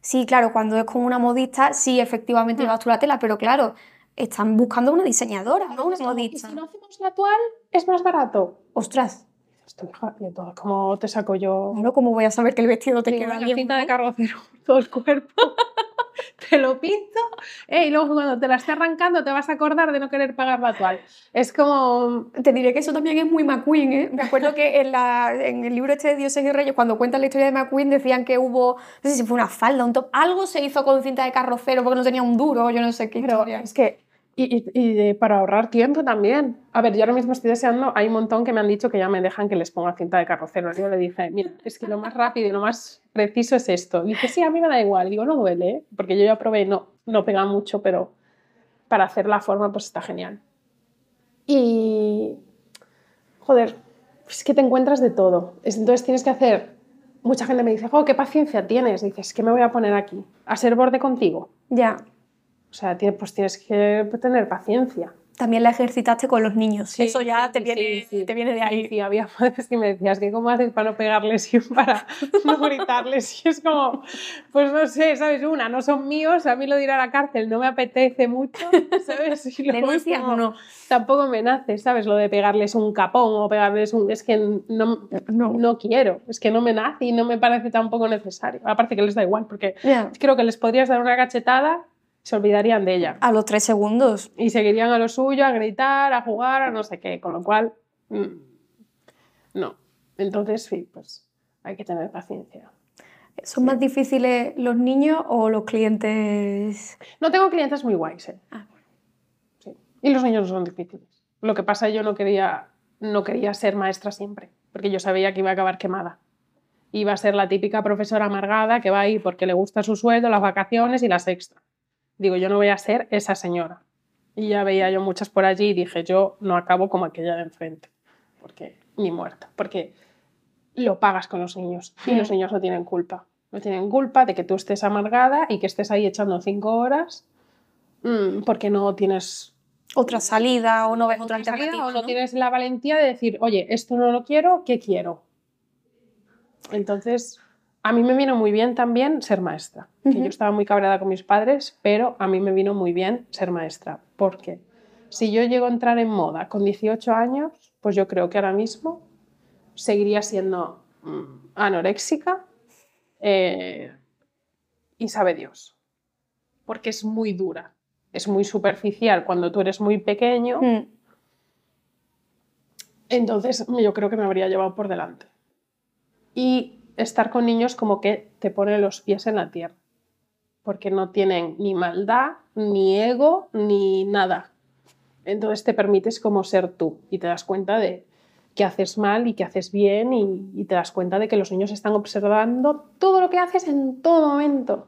Sí, claro, cuando es con una modista, sí, efectivamente Mm. llevas tú la tela, pero claro, están buscando una diseñadora, no una modista. si no hacemos la toal, es más barato. Ostras, Esto, todo, ¿cómo te saco yo? claro, ¿cómo voy a saber que el vestido te queda bien? cinta de carrocero <laughs> todo el cuerpo. <laughs> te lo pinto. eh, y luego cuando te la esté arrancando te vas a acordar de no querer pagar la toal. Es como... Te diré que eso también es muy McQueen, ¿eh? Me acuerdo que en, la, en el libro este de Dioses y Reyes, cuando cuentan la historia de McQueen, decían que hubo, no sé si fue una falda, un top, algo se hizo con cinta de carrocero porque no tenía un duro, yo no sé qué Pero historia. es que... Y, para ahorrar tiempo también. A ver, yo ahora mismo estoy deseando, hay un montón que me han dicho que ya me dejan que les ponga cinta de carrocero. Yo le dije, mira, es que lo más rápido y lo más preciso es esto. Y dice, sí, a mí me da igual. Y digo, no duele, ¿eh? porque yo ya probé, no, no pega mucho, pero para hacer la forma pues está genial. Y, joder, es que te encuentras de todo. Es- Entonces tienes que hacer, mucha gente me dice, oh, qué paciencia tienes. Dices, ¿qué me voy a poner aquí? ¿A ser borde contigo? Ya, O sea, pues tienes que tener paciencia. también la ejercitaste con los niños. Sí, eso ya te sí, viene, sí, sí. Te viene de ahí. Y había veces que me decías que cómo haces para no pegarles y para <laughs> no gritarles. Y es como, pues no sé, ¿sabes? Una, no son míos, a mí lo de ir a la cárcel no me apetece mucho, ¿sabes? Y luego es ¿Denuncias como, no? Tampoco me nace, ¿sabes? Lo de pegarles un capón o pegarles un... Es que no, No. no quiero, es que no me nace y no me parece tampoco necesario. Aparte que les da igual, porque Ya. creo que les podrías dar una cachetada, se olvidarían de ella A los tres segundos. y seguirían a lo suyo, a gritar, a jugar, a no sé qué, con lo cual, mm, no. Entonces, sí, pues hay que tener paciencia. ¿Son más difíciles los niños o los clientes? No tengo clientes muy guays, ¿eh? Ah, Sí. Y los niños no son difíciles. Lo que pasa, yo no quería, no quería ser maestra siempre, porque yo sabía que iba a acabar quemada. Iba a ser la típica profesora amargada que va ahí porque le gusta su sueldo, las vacaciones y las extras. Digo, yo no voy a ser esa señora. Y ya veía yo muchas por allí y dije, yo no acabo como aquella de enfrente, porque ni muerta, porque lo pagas con los niños y los niños no tienen culpa. No tienen culpa de que tú estés amargada y que estés ahí echando cinco horas mm, porque no tienes Otra salida o no ves otra salida alternativa. o no ¿no? tienes la valentía de decir, oye, esto no lo quiero, ¿qué quiero? Entonces, a mí me vino muy bien también ser maestra. que yo estaba muy cabreada con mis padres, pero a mí me vino muy bien ser maestra. Porque si yo llego a entrar en moda con 18 años, pues yo creo que ahora mismo seguiría siendo mm, anoréxica eh, y sabe Dios. Porque es muy dura, es muy superficial cuando tú eres muy pequeño. Mm. Entonces yo creo que me habría llevado por delante. Y estar con niños como que te pone los pies en la tierra. porque no tienen ni maldad, ni ego, ni nada. Entonces te permites como ser tú y te das cuenta de que haces mal y que haces bien y, y te das cuenta de que los niños están observando todo lo que haces en todo momento.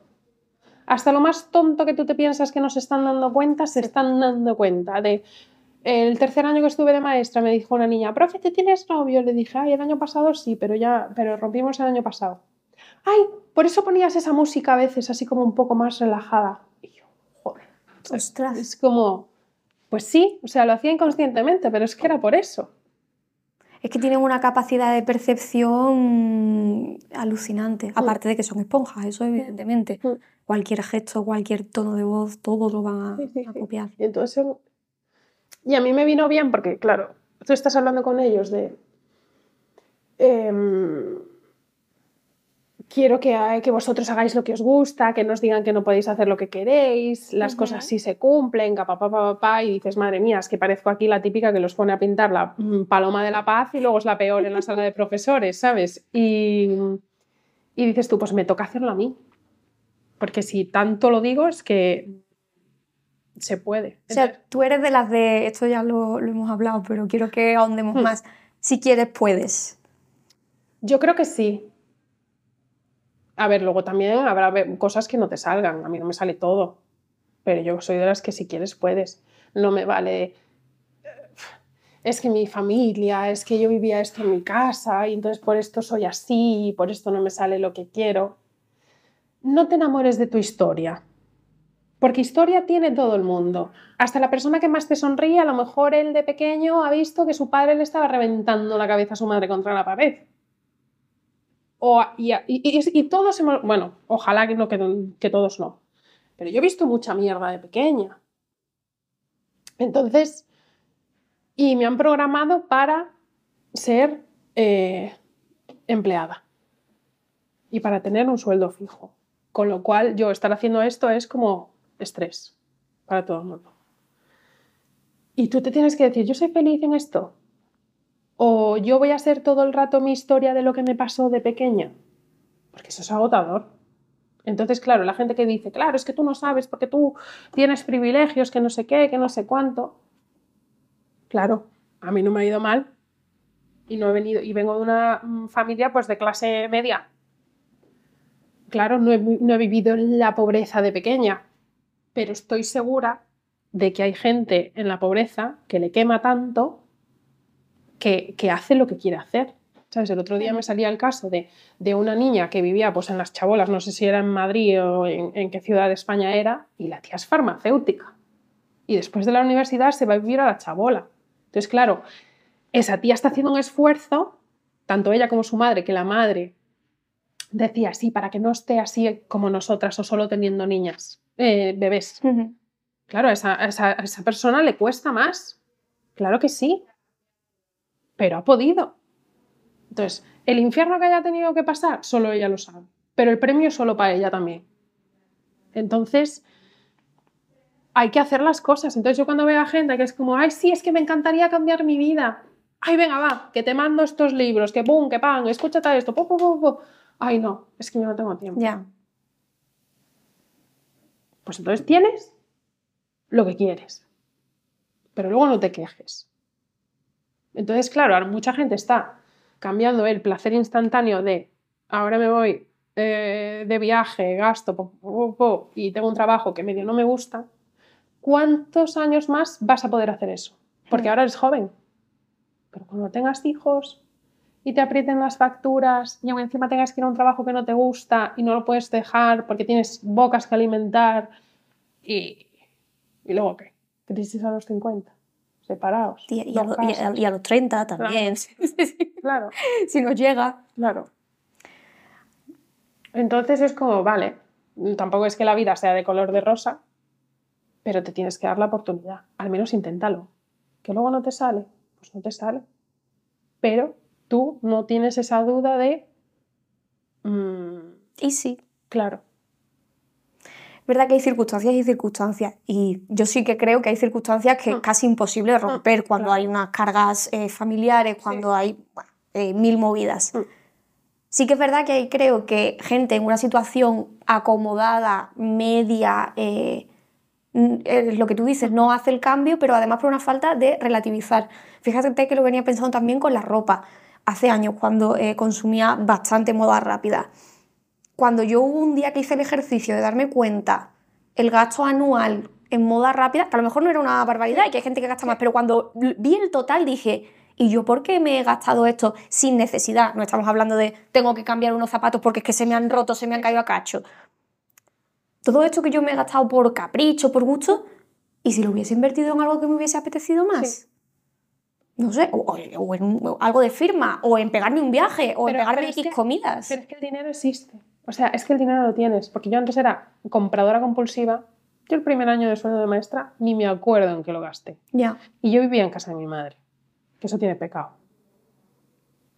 Hasta lo más tonto que tú te piensas que no se están dando cuenta, se están dando cuenta de el tercer año que estuve de maestra me dijo una niña, profe, ¿te tienes novio? Le dije, ay, el año pasado sí, pero ya, pero rompimos el año pasado. Ay, por eso ponías esa música a veces así como un poco más relajada. Y yo, joder. Ostras. Es como, pues sí, o sea, lo hacía inconscientemente, pero es que era por eso. Es que tienen una capacidad de percepción alucinante. Aparte de que son esponjas, eso evidentemente. Mm. Cualquier gesto, cualquier tono de voz, todo lo van a, Sí, sí, a sí. copiar. Y entonces, y a mí me vino bien porque, claro, tú estás hablando con ellos de, em, quiero que, que vosotros hagáis lo que os gusta, que nos digan que no podéis hacer lo que queréis, las cosas sí se cumplen, pa, pa, pa, pa, pa, y dices, madre mía, es que parezco aquí la típica que los pone a pintar la mm, paloma de la paz y luego es la peor en la sala de profesores, ¿sabes? Y, y dices tú, pues me toca hacerlo a mí. Porque si tanto lo digo es que se puede. O sea, tú eres de las de, esto ya lo, lo hemos hablado, pero quiero que ahondemos Hmm. más. Si quieres, puedes. Yo creo que sí. A ver, luego también habrá cosas que no te salgan. A mí no me sale todo. Pero yo soy de las que si quieres puedes. No me vale. eh, Es que mi familia, es que yo vivía esto en mi casa y entonces por esto soy así y por esto no me sale lo que quiero. No te enamores de tu historia. Porque historia tiene todo el mundo. Hasta la persona que más te sonríe, a lo mejor él de pequeño ha visto que su padre le estaba reventando la cabeza a su madre contra la pared. O, y, y- y- y todos hemos, bueno, ojalá que, no, que, todos no. Pero yo he visto mucha mierda de pequeña. Entonces, y me han programado para ser eh, empleada y para tener un sueldo fijo. Con lo cual, yo estar haciendo esto es como estrés para todo el mundo. Y tú te tienes que decir, yo soy feliz en esto. O yo voy a ser todo el rato mi historia de lo que me pasó de pequeña. Porque eso es agotador. Entonces, claro, la gente que dice, claro, es que tú no sabes porque tú tienes privilegios, que no sé qué, que no sé cuánto. Claro, a mí no me ha ido mal. Y no he venido, y vengo de una mm, familia pues de clase media. Claro, no he, no he vivido la pobreza de pequeña, pero estoy segura de que hay gente en la pobreza que le quema tanto que, que hace lo que quiere hacer. ¿Sabes? El otro día me salía el caso de, de una niña que vivía pues, en las chabolas, no sé si era en Madrid o en, en qué ciudad de España era, y la tía es farmacéutica. Y después de la universidad se va a vivir a la chabola. Entonces, claro, esa tía está haciendo un esfuerzo, tanto ella como su madre, que la madre decía, sí, para que no esté así como nosotras o solo teniendo niñas, eh, bebés. Claro, a esa, a esa- a esa persona le cuesta más. Claro que sí. Pero ha podido. Entonces, el infierno que haya tenido que pasar, solo ella lo sabe. Pero el premio es solo para ella también. Entonces, hay que hacer las cosas. Entonces, yo cuando veo a gente que es como, ay, sí, es que me encantaría cambiar mi vida. Ay, venga, va, que te mando estos libros, que pum, que pan, escúchate esto, pu, pu, pu". Ay, no, es que yo no tengo tiempo. Ya. Pues entonces tienes lo que quieres. Pero luego no te quejes. Entonces, claro, ahora mucha gente está cambiando el placer instantáneo de ahora me voy eh, de viaje, gasto po, po, po, y tengo un trabajo que medio no me gusta. ¿Cuántos años más vas a poder hacer eso? Porque ahora eres joven. Pero cuando tengas hijos y te aprieten las facturas y aún encima tengas que ir a un trabajo que no te gusta y no lo puedes dejar porque tienes bocas que alimentar y, y luego qué? Crisis a los 50, separados. Y, y a, dos lo- y a- casas. y a los 30 también. Claro, <laughs> si nos llega. claro. Entonces es como, vale, tampoco es que la vida sea de color de rosa, pero te tienes que dar la oportunidad. Al menos inténtalo. Que luego no te sale, pues no te sale. Pero tú no tienes esa duda de, mm, Y sí. claro, Es verdad que hay circunstancias y circunstancias. Y yo sí que creo que hay circunstancias que es Mm. casi imposible romper cuando claro. hay unas cargas eh, familiares, cuando hay bueno, eh, mil movidas. Mm. Sí que es verdad que creo que gente en una situación acomodada, media, eh, es lo que tú dices, no hace el cambio, pero además por una falta de relativizar. Fíjate que lo venía pensando también con la ropa. Hace años, cuando eh, consumía bastante moda rápida. Cuando yo hubo un día que hice el ejercicio de darme cuenta el gasto anual en moda rápida, que a lo mejor no era una barbaridad y que hay gente que gasta más, pero cuando vi el total dije, ¿y yo por qué me he gastado esto sin necesidad? No estamos hablando de tengo que cambiar unos zapatos porque es que se me han roto, se me han caído a cacho todo esto que yo me he gastado por capricho, por gusto, ¿y si lo hubiese invertido en algo que me hubiese apetecido más? No sé, o, en algo de firma, o en pegarme un viaje, o en pegarme X comidas. Pero es que el dinero existe. O sea, es que el dinero lo tienes. Porque yo antes era compradora compulsiva. Yo el primer año de sueldo de maestra ni me acuerdo en qué lo gasté. Ya. Y yo vivía en casa de mi madre. Que eso tiene pecado.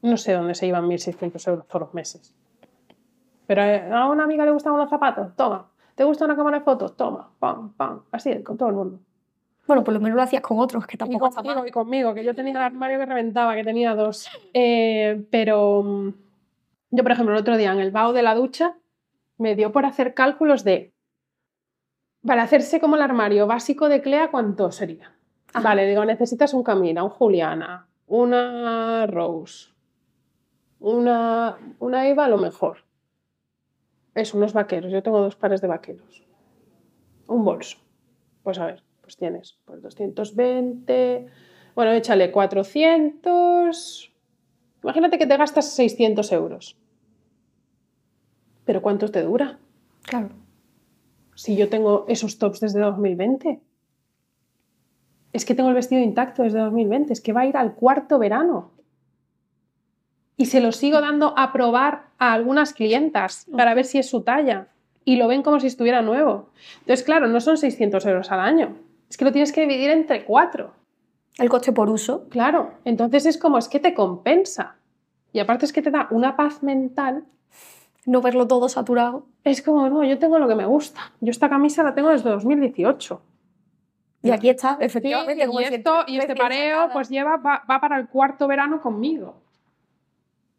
No sé dónde se iban 1.600 euros por los meses. Pero eh, a una amiga le gustaban los zapatos. Toma, ¿Te gusta una cámara de fotos? Toma, pam, pam, así, con todo el mundo. Bueno, por lo menos lo hacías con otros, que tampoco y conmigo, y conmigo, que yo tenía el armario que reventaba, que tenía dos. Eh, pero mm, yo, por ejemplo, el otro día en el bao de la ducha me dio por hacer cálculos de, para hacerse como el armario básico de Clea, ¿cuánto sería? Vale, digo, necesitas un Camila, un Juliana, una Rose, una, una Eva a lo mejor es unos vaqueros. Yo tengo dos pares de vaqueros. Un bolso. Pues a ver, pues tienes pues 220. Bueno, échale 400. Imagínate que te gastas 600 euros. Pero ¿cuánto te dura? Claro. Si yo tengo esos tops desde 2020. Es que tengo el vestido intacto desde 2020. Es que va a ir al cuarto verano y se lo sigo dando a probar a algunas clientas para ver si es su talla y lo ven como si estuviera nuevo. Entonces, claro, no son 600 euros al año, es que lo tienes que dividir entre cuatro. El coste por uso. Claro, entonces es como, es que te compensa. Y aparte es que te da una paz mental. No verlo todo saturado. Es como, no, yo tengo lo que me gusta. Yo esta camisa la tengo desde 2018. Y aquí está, efectivamente. y, esto, y este pareo pues lleva, va para el cuarto verano conmigo.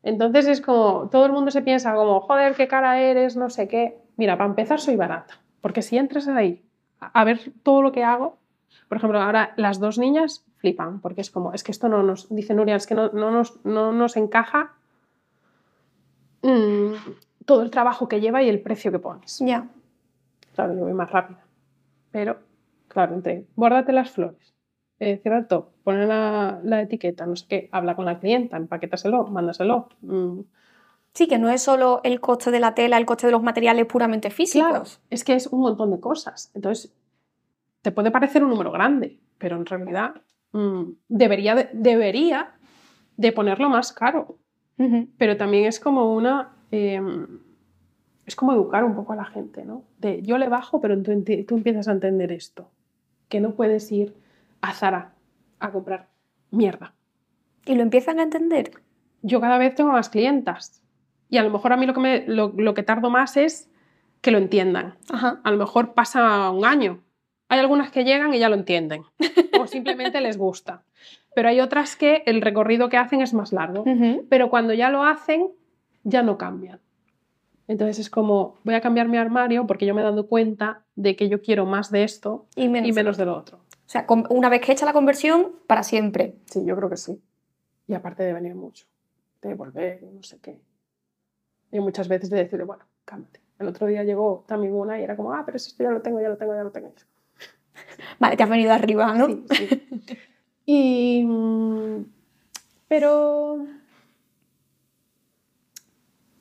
Entonces es como, todo el mundo se piensa como, joder, qué cara eres, no sé qué. Mira, para empezar soy barata, porque si entras ahí a ver todo lo que hago, por ejemplo, ahora las dos niñas flipan, porque es como, es que esto no nos, dice Nuria, es que no, nos, no nos, encaja mm, todo el trabajo que lleva y el precio que pones. Ya. Claro, yo voy más rápida. Pero, claro, entre, bórdate las flores, eh, cierra el top, pone la, etiqueta, no sé qué, habla con la clienta, empaquétaselo, mándaselo. Mm. Sí, que no es solo el coste de la tela, el coste de los materiales puramente físicos. Claro, es que es un montón de cosas. Entonces, te puede parecer un número grande, pero en realidad mm, debería, de, debería de ponerlo más caro. Pero también es como una... Em, es como educar un poco a la gente, ¿no? De yo le bajo, pero tú, tú empiezas a entender esto, que no puedes ir a Zara a comprar mierda. ¿Y lo empiezan a entender? Yo cada vez tengo más clientas. Y a lo mejor a mí lo que, me, lo, que tardo más es que lo entiendan. A lo mejor pasa un año. Hay algunas que llegan y ya lo entienden. o simplemente les gusta. Pero hay otras que el recorrido que hacen es más largo. Pero cuando ya lo hacen, ya no cambian. Entonces es como, voy a cambiar mi armario porque yo me he dado cuenta de que yo quiero más de esto y menos de lo otro. O sea, una vez que hecha la conversión, para siempre. Sí, yo creo que sí. Y aparte de venir mucho, de volver, no sé qué. Y muchas veces de decirle, bueno, cámate. El otro día llegó también una y era como, ah, pero esto ya lo tengo, ya lo tengo, ya lo tengo. <laughs> Vale, te has venido arriba, ¿no? Sí, sí. <laughs> Y. Pero.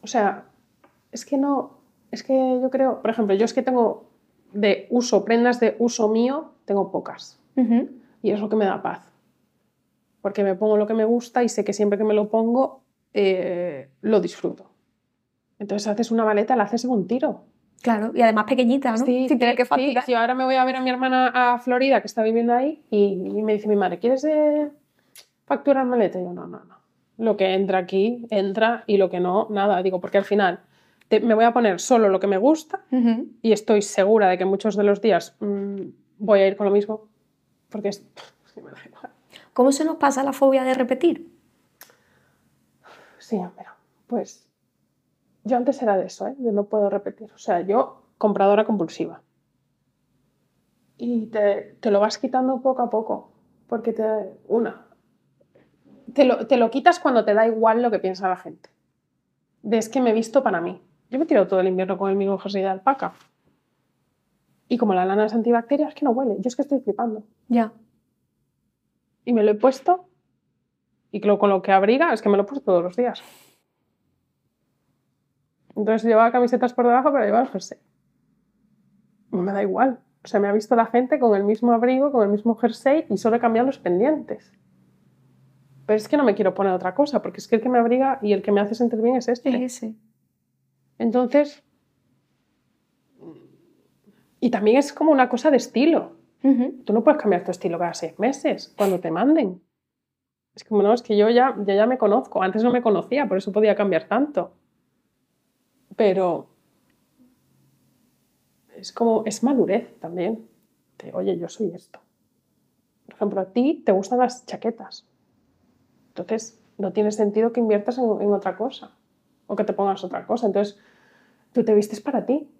O sea, es que no. Es que yo creo, por ejemplo, yo es que tengo de uso, prendas de uso mío, tengo pocas. Y es lo que me da paz. Porque me pongo lo que me gusta y sé que siempre que me lo pongo, eh, lo disfruto. Entonces haces una maleta, la haces en un tiro. Claro, y además pequeñita, ¿no? Sí, Sin tener que Sí, sí, ahora me voy a ver a mi hermana a Florida, que está viviendo ahí, y, me dice mi madre, ¿quieres eh, facturar maleta? Y yo, no, no, no. Lo que entra aquí, entra, y lo que no, nada. Digo, porque al final me voy a poner solo lo que me gusta y estoy segura de que muchos de los días mm, voy a ir con lo mismo, porque es... ¿Cómo se nos pasa la fobia de repetir? Sí, pero pues Yo antes era de eso, ¿eh? de no puedo repetir. O sea, yo compradora compulsiva. Y te, te lo vas quitando poco a poco. Porque te, una, te lo, te lo quitas cuando te da igual lo que piensa la gente. De es que me he visto para mí. Yo me tiro todo el invierno con el mismo jersey de alpaca. Y como la lana es antibacteria, es que no huele. Yo es que estoy flipando. Ya. Y me lo he puesto. Y lo- con lo que abriga, es que me lo he puesto todos los días. Entonces llevaba camisetas por debajo, pero llevaba el jersey. Me da igual. O sea, me ha visto la gente con el mismo abrigo, con el mismo jersey y solo he cambiado los pendientes. Pero es que no me quiero poner otra cosa, porque es que el que me abriga y el que me hace sentir bien es este. Es ese. Entonces, y también es como una cosa de estilo. Tú no puedes cambiar tu estilo cada seis meses, cuando te manden. Es como, no, es que yo ya, yo ya me conozco. Antes no me conocía, por eso podía cambiar tanto. Pero es como, es madurez también. De, oye, yo soy esto. Por ejemplo, a ti te gustan las chaquetas. Entonces, no tiene sentido que inviertas en, en otra cosa o que te pongas otra cosa. Entonces, tú te vistes para ti.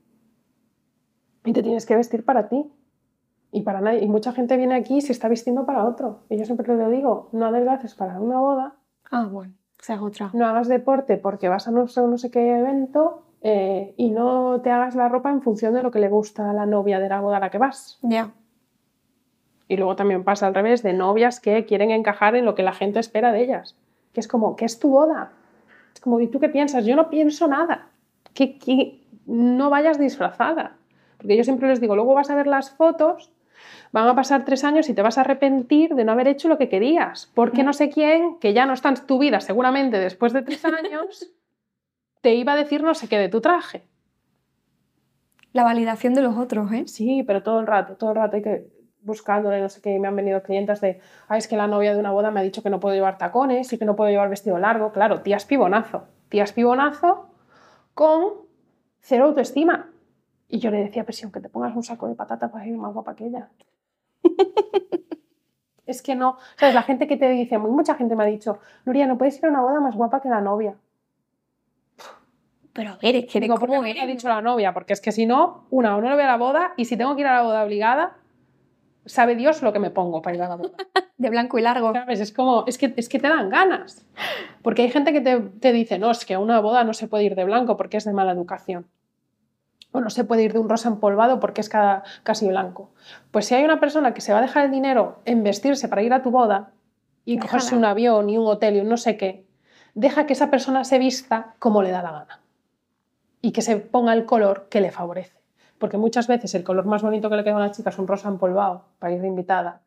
Y te tienes que vestir para ti. Y para nadie. Y mucha gente viene aquí y se está vistiendo para otro. Y yo siempre le digo, no adelgaces para una boda, Ah, bueno. Es otra. no hagas deporte porque vas a no sé, no sé qué evento eh, y no te hagas la ropa en función de lo que le gusta a la novia de la boda a la que vas. Ya. Y luego también pasa al revés, de novias que quieren encajar en lo que la gente espera de ellas. Que es como, ¿qué es tu boda? Es como, ¿y tú qué piensas? Yo no pienso nada. Que, que no vayas disfrazada. Porque yo siempre les digo, luego vas a ver las fotos, van a pasar tres años y te vas a arrepentir de no haber hecho lo que querías. Porque no sé quién, que ya no está en tu vida seguramente después de tres años, <laughs> te iba a decir no sé qué de tu traje. La validación de los otros, ¿eh? Sí, pero todo el rato, todo el rato hay que buscándole, no sé qué, me han venido clientes de, ay, es que la novia de una boda me ha dicho que no puedo llevar tacones y que no puedo llevar vestido largo. Claro, tías pibonazo, tías pibonazo con cero autoestima. Y yo le decía, presión, que te pongas un saco de patata para ir más guapa que ella. <laughs> es que no, ¿sabes? La gente que te dice, muy mucha gente me ha dicho, Nuria, no puedes ir a una boda más guapa que la novia. Pero a ver, es que Digo, ¿por qué como no me ha dicho la novia? Porque es que si no, una, o no le voy a la boda, y si tengo que ir a la boda obligada, sabe Dios lo que me pongo para ir a la boda. <laughs> De blanco y largo. ¿Sabes? Es como, es que, es que te dan ganas. Porque hay gente que te, te dice, no, es que a una boda no se puede ir de blanco porque es de mala educación. O no se puede ir de un rosa empolvado porque es cada- casi blanco. Pues si hay una persona que se va a dejar el dinero en vestirse para ir a tu boda y Déjala. cogerse un avión y un hotel y un no sé qué, deja que esa persona se vista como le da la gana. Y que se ponga el color que le favorece. Porque muchas veces el color más bonito que le queda a una chica es un rosa empolvado para ir de invitada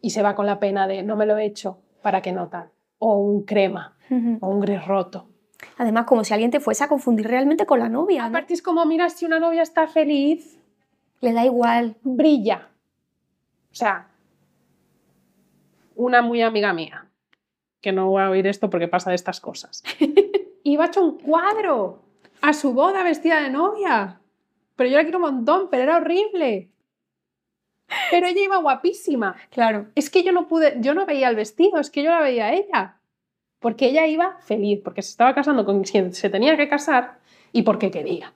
y se va con la pena de no me lo he hecho para que no tal. O un crema, o un gris roto. Además, como si alguien te fuese a confundir realmente con la novia. ¿no? Aparte es como, mira, si una novia está feliz, Le da igual. brilla. O sea, una muy amiga mía, que no voy a oír esto porque pasa de estas cosas, <laughs> iba hecho un cuadro a su boda vestida de novia. Pero yo la quiero un montón, pero era horrible. Pero ella iba guapísima. Claro. es que yo no pude, yo no veía el vestido, es que yo la veía a ella. Porque ella iba feliz, porque se estaba casando con quien se tenía que casar y porque quería.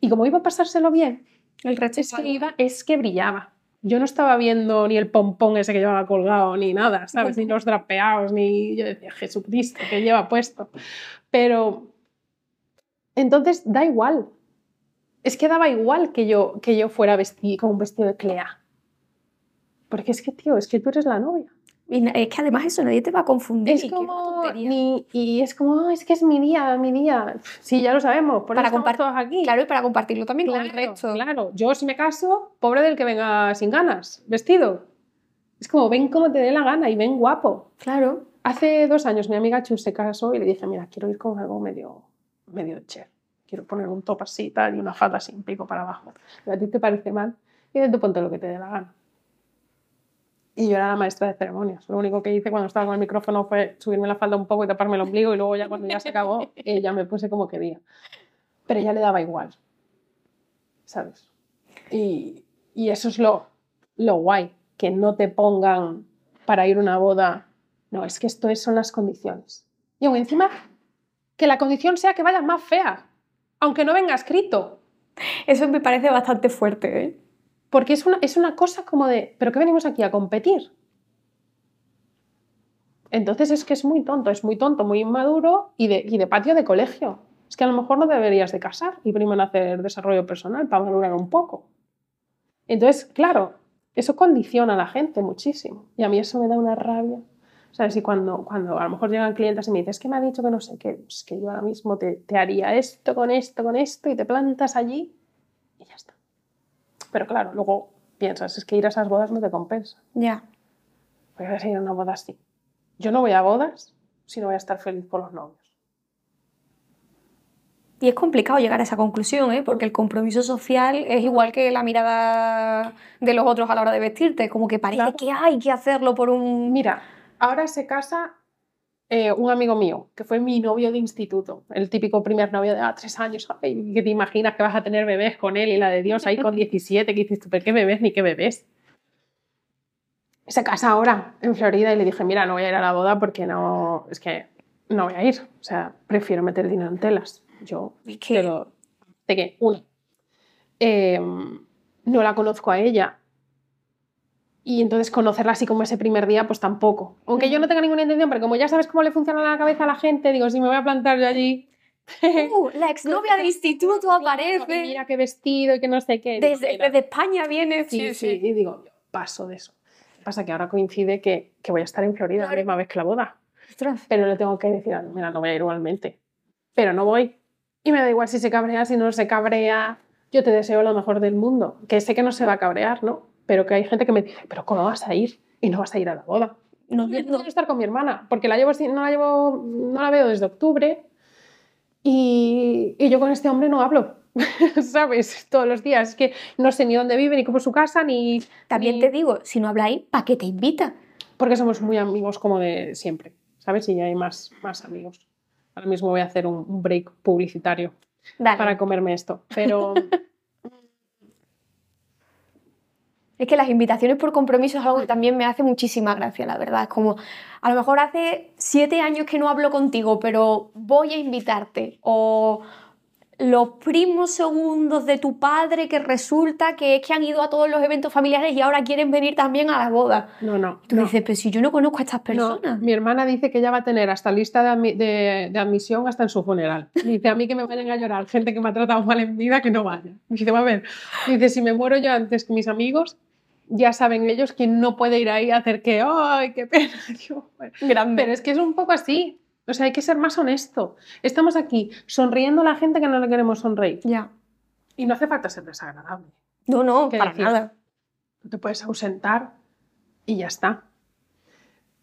Y como iba a pasárselo bien, El es que iba, es que brillaba. Yo no estaba viendo ni el pompón ese que llevaba colgado, ni nada, ¿sabes? Ni <laughs> los drapeados, ni yo decía, Jesucristo, que lleva puesto. Pero entonces da igual. Es que daba igual que yo, que yo fuera vesti- con un vestido de Clea. Porque es que, tío, es que tú eres la novia. Y es que además eso nadie te va a confundir. Es y como, ni- y es como, "Ah, es que es mi día, mi día. Sí, ya lo sabemos, por Para eso estamos compar- todos aquí. Claro, y para compartirlo también con el Claro, resto. Claro, yo si me caso, pobre del que venga sin ganas, vestido. Es como, ven como te dé la gana y ven guapo. Claro. Hace dos años mi amiga Chus se casó y le dije, mira, quiero ir con algo medio, medio chef. Quiero poner un top así y tal y una falda sin pico para abajo. ¿Y ¿A ti te parece mal? Y tú ponte lo que te dé la gana. Y yo era la maestra de ceremonias. Lo único que hice cuando estaba con el micrófono fue subirme la falda un poco y taparme el ombligo y luego ya cuando ya se acabó, <laughs> eh, ya me puse como quería. Pero ella le daba igual. ¿Sabes? Y, y eso es lo, lo guay, que no te pongan para ir a una boda. No, es que esto es- son las condiciones. Y aún encima que la condición sea que vayas más fea, aunque no venga escrito. Eso me parece bastante fuerte, ¿eh? Porque es una, es una cosa como de, ¿pero qué venimos aquí a competir? Entonces es que es muy tonto, es muy tonto, muy inmaduro y de, y de patio de colegio. Es que a lo mejor no deberías de casar y primero hacer desarrollo personal para valorar un poco. Entonces, claro, eso condiciona a la gente muchísimo. Y a mí eso me da una rabia. ¿Sabes? Y cuando, cuando a lo mejor llegan clientes y me dicen, es que me ha dicho que no sé qué, es que yo ahora mismo te, te haría esto con esto, con esto, y te plantas allí y ya está. Pero claro, luego piensas, es que ir a esas bodas no te compensa. Ya. Voy a ir a una boda así. Yo no voy a bodas si no voy a estar feliz por los novios. Y es complicado llegar a esa conclusión, ¿eh? porque el compromiso social es igual que la mirada de los otros a la hora de vestirte, como que parece Claro. que hay que hacerlo por un... Mira, ahora se casa eh, un amigo mío, que fue mi novio de instituto, el típico primer novio de ah, tres años, ay, que te imaginas que vas a tener bebés con él y la de Dios ahí con <laughs> 17, que dices tú, ¿pero qué bebés ni qué bebés? Se casa ahora en Florida y le dije, mira, no voy a ir a la boda porque no, es que no voy a ir, o sea, prefiero meter dinero en telas. Yo que- te lo... De que, una, eh, no la conozco a ella. Y entonces conocerla así como ese primer día, pues tampoco. Aunque yo no tenga ninguna intención, pero como ya sabes cómo le funciona la cabeza a la gente, digo, si me voy a plantar yo allí. Uh, <laughs> la exnovia de instituto aparece. Mira qué vestido y que no sé qué. Desde, España viene. sí, sí, Y digo, paso de eso. Pasa que ahora coincide que, que voy a estar en Florida la misma vez que la boda. Ostras. Pero le tengo que decir, mira, no voy a ir igualmente. Pero no voy. Y me da igual si se cabrea, si no se cabrea. Yo te deseo lo mejor del mundo. Que sé que no se va a cabrear, ¿no? Pero que hay gente que me dice, pero ¿cómo vas a ir? Y no vas a ir a la boda. No, Yo no. quiero estar con mi hermana, porque la llevo, no, la llevo, no la veo desde octubre. Y, y yo con este hombre no hablo, <laughs> ¿sabes? Todos los días. Es que no sé ni dónde vive, ni cómo es su casa, ni... También ni- te digo, si no habláis, ¿para qué te invita? Porque somos muy amigos como de siempre, ¿sabes? Y ya hay más, más amigos. Ahora mismo voy a hacer un, un break publicitario Dale. para comerme esto. Pero <laughs> Es que las invitaciones por compromiso es algo que también me hace muchísima gracia, la verdad. Es como, a lo mejor hace siete años que no hablo contigo, pero voy a invitarte. O los primos segundos de tu padre que resulta que es que han ido a todos los eventos familiares y ahora quieren venir también a la boda. no, no. Y tú no. dices, pero si yo no conozco a estas No, personas. mi hermana dice que ella va a tener hasta lista de, admi- de- de admisión hasta en su funeral. Dice a mí que me vayan a llorar gente que me ha tratado mal en vida, que no vaya. Dice, va a ver, dice, si me muero yo antes que mis amigos, ya saben ellos quién no puede ir ahí a hacer que, ¡ay, qué pena! <laughs> Bueno. Pero es que es un poco así. O sea, hay que ser más honesto. Estamos aquí sonriendo a la gente que no le queremos sonreír. Ya. Y no hace falta ser desagradable. No, no, ¿Qué para decir? nada. Tú te puedes ausentar y ya está.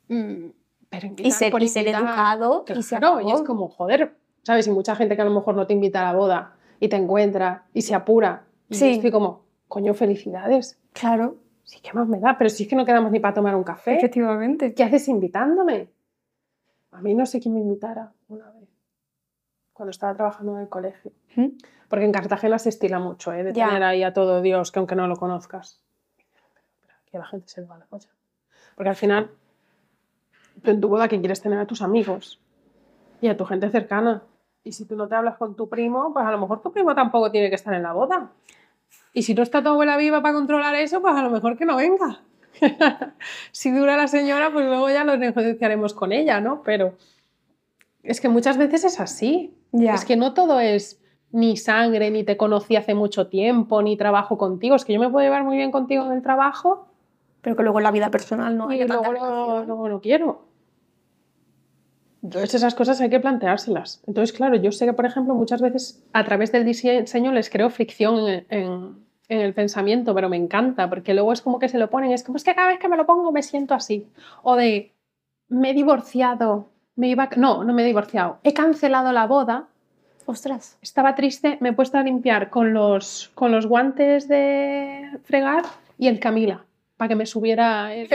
Mm, Pero Y invitar ser, por y ser educado y se Claro, y es como, joder, ¿sabes? Y mucha gente que a lo mejor no te invita a la boda y te encuentra y se apura. Y Sí. estoy como, coño, felicidades. Claro, Sí, ¿qué más me da? Pero si es que no quedamos ni para tomar un café. efectivamente. ¿Qué haces invitándome? A mí no sé quién me invitara una vez, cuando estaba trabajando en el colegio. ¿Mm? Porque en Cartagena se estila mucho, ¿eh? De Ya. tener ahí a todo Dios, que aunque no lo conozcas. Pero aquí la gente se le va la olla. Porque al final, tú en tu boda que quieres tener a tus amigos y a tu gente cercana. Y si tú no te hablas con tu primo, pues a lo mejor tu primo tampoco tiene que estar en la boda. Y si no está tu abuela viva para controlar eso, pues a lo mejor que no venga. <laughs> si dura la señora, pues luego ya lo negociaremos con ella, ¿no? Pero es que muchas veces es así. Ya. Es que no todo es ni sangre, ni te conocí hace mucho tiempo, ni trabajo contigo. Es que yo me puedo llevar muy bien contigo en el trabajo Pero que luego en la vida personal no y luego, no- luego no quiero. Entonces esas cosas hay que planteárselas. Entonces, claro, yo sé que, por ejemplo, muchas veces a través del diseño les creo fricción en, en- en el pensamiento, pero me encanta, porque luego es como que se lo ponen, es como es que cada vez que me lo pongo me siento así. O de, me he divorciado, me iba... No, no me he divorciado. He cancelado la boda Ostras. estaba triste, me he puesto a limpiar con los, con los guantes de fregar y el Camila, para que me subiera el...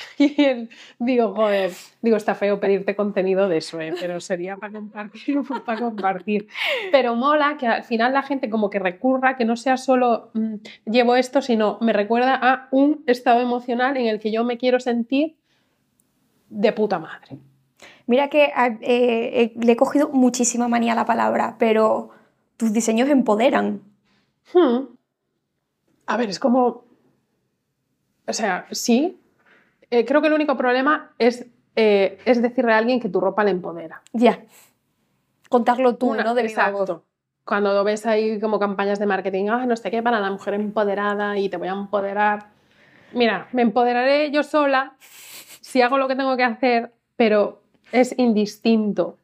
<laughs> Y el- digo, joder, digo, está feo pedirte contenido de eso, ¿eh? pero sería para compartir, <laughs> para compartir. Pero mola que al final la gente como que recurra, que no sea solo mm, llevo esto, sino me recuerda a un estado emocional en el que yo me quiero sentir de puta madre. Mira que eh, eh, le he cogido muchísima manía a la palabra, pero tus diseños empoderan. Hmm. A ver, es como... O sea, sí. Eh, creo que el único problema es, es decirle a alguien que tu ropa le empodera. Ya. Contarlo tú, ¿no? De exacto. Cuando lo ves ahí como campañas de marketing, ah, no sé qué, para la mujer empoderada y te voy a empoderar. Mira, me empoderaré yo sola si hago lo que tengo que hacer, pero es indistinto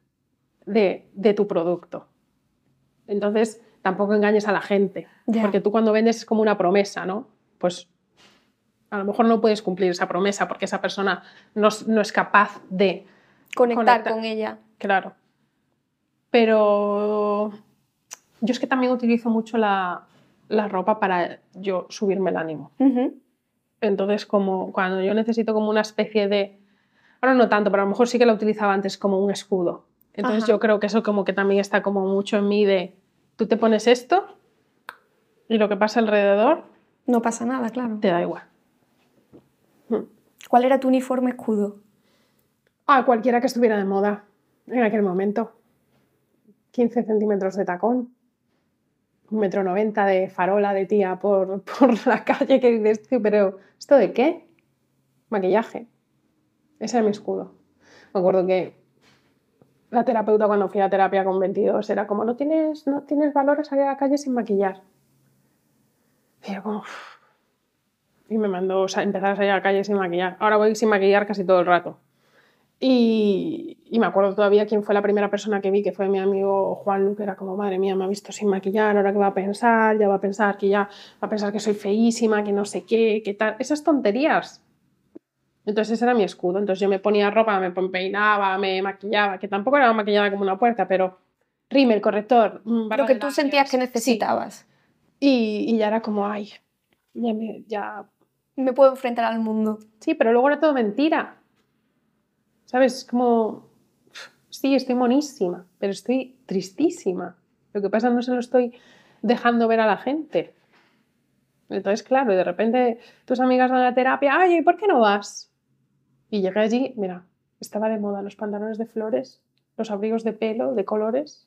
de, tu producto. Entonces, tampoco engañes a la gente, porque tú cuando vendes es como una promesa, ¿no? Pues a lo mejor no puedes cumplir esa promesa porque esa persona no, es capaz de conectar, con ella. Claro. Pero yo es que también utilizo mucho la, ropa para yo subirme el ánimo. Entonces, como cuando yo necesito como una especie de Ahora no tanto, pero a lo mejor sí que la utilizaba antes como un escudo. Entonces yo creo que eso como que también está como mucho en mí de, tú te pones esto y lo que pasa alrededor... No pasa nada, claro. Te da igual. Hmm. ¿Cuál era tu uniforme escudo? Ah, cualquiera que estuviera de moda en aquel momento. 15 centímetros de tacón, un metro noventa de farola de tía por, <laughs> por la calle que dices, pero ¿esto de qué? Maquillaje. Ese era mi escudo. Me acuerdo que la terapeuta cuando fui a terapia con 22 era como, no tienes, no tienes valor a salir a la calle sin maquillar. Y como... Y me mandó o sea, empezar a salir a la calle sin maquillar. Ahora voy sin maquillar casi todo el rato. Y, y, me acuerdo todavía quién fue la primera persona que vi, que fue mi amigo Juan Lu, que era como, madre mía, me ha visto sin maquillar, ahora que va a pensar, ya va a pensar que ya va a pensar que soy feísima, que no sé qué, qué tal. Esas tonterías entonces ese era mi escudo. Entonces yo me ponía ropa, me peinaba, me maquillaba, que tampoco era maquillada como una puerta, pero rímel, corrector. Mm, Lo que tú sentías que necesitabas. Y, ya era como, ay, ya me, ya me puedo enfrentar al mundo. Sí, pero luego era todo mentira. ¿Sabes? Como, sí, estoy monísima, pero estoy tristísima. Lo que pasa no se lo estoy dejando ver a la gente. Entonces, claro, de repente tus amigas van a la terapia, ay, ¿y por qué no vas? Y llegué allí, mira, estaba de moda los pantalones de flores, los abrigos de pelo, de colores,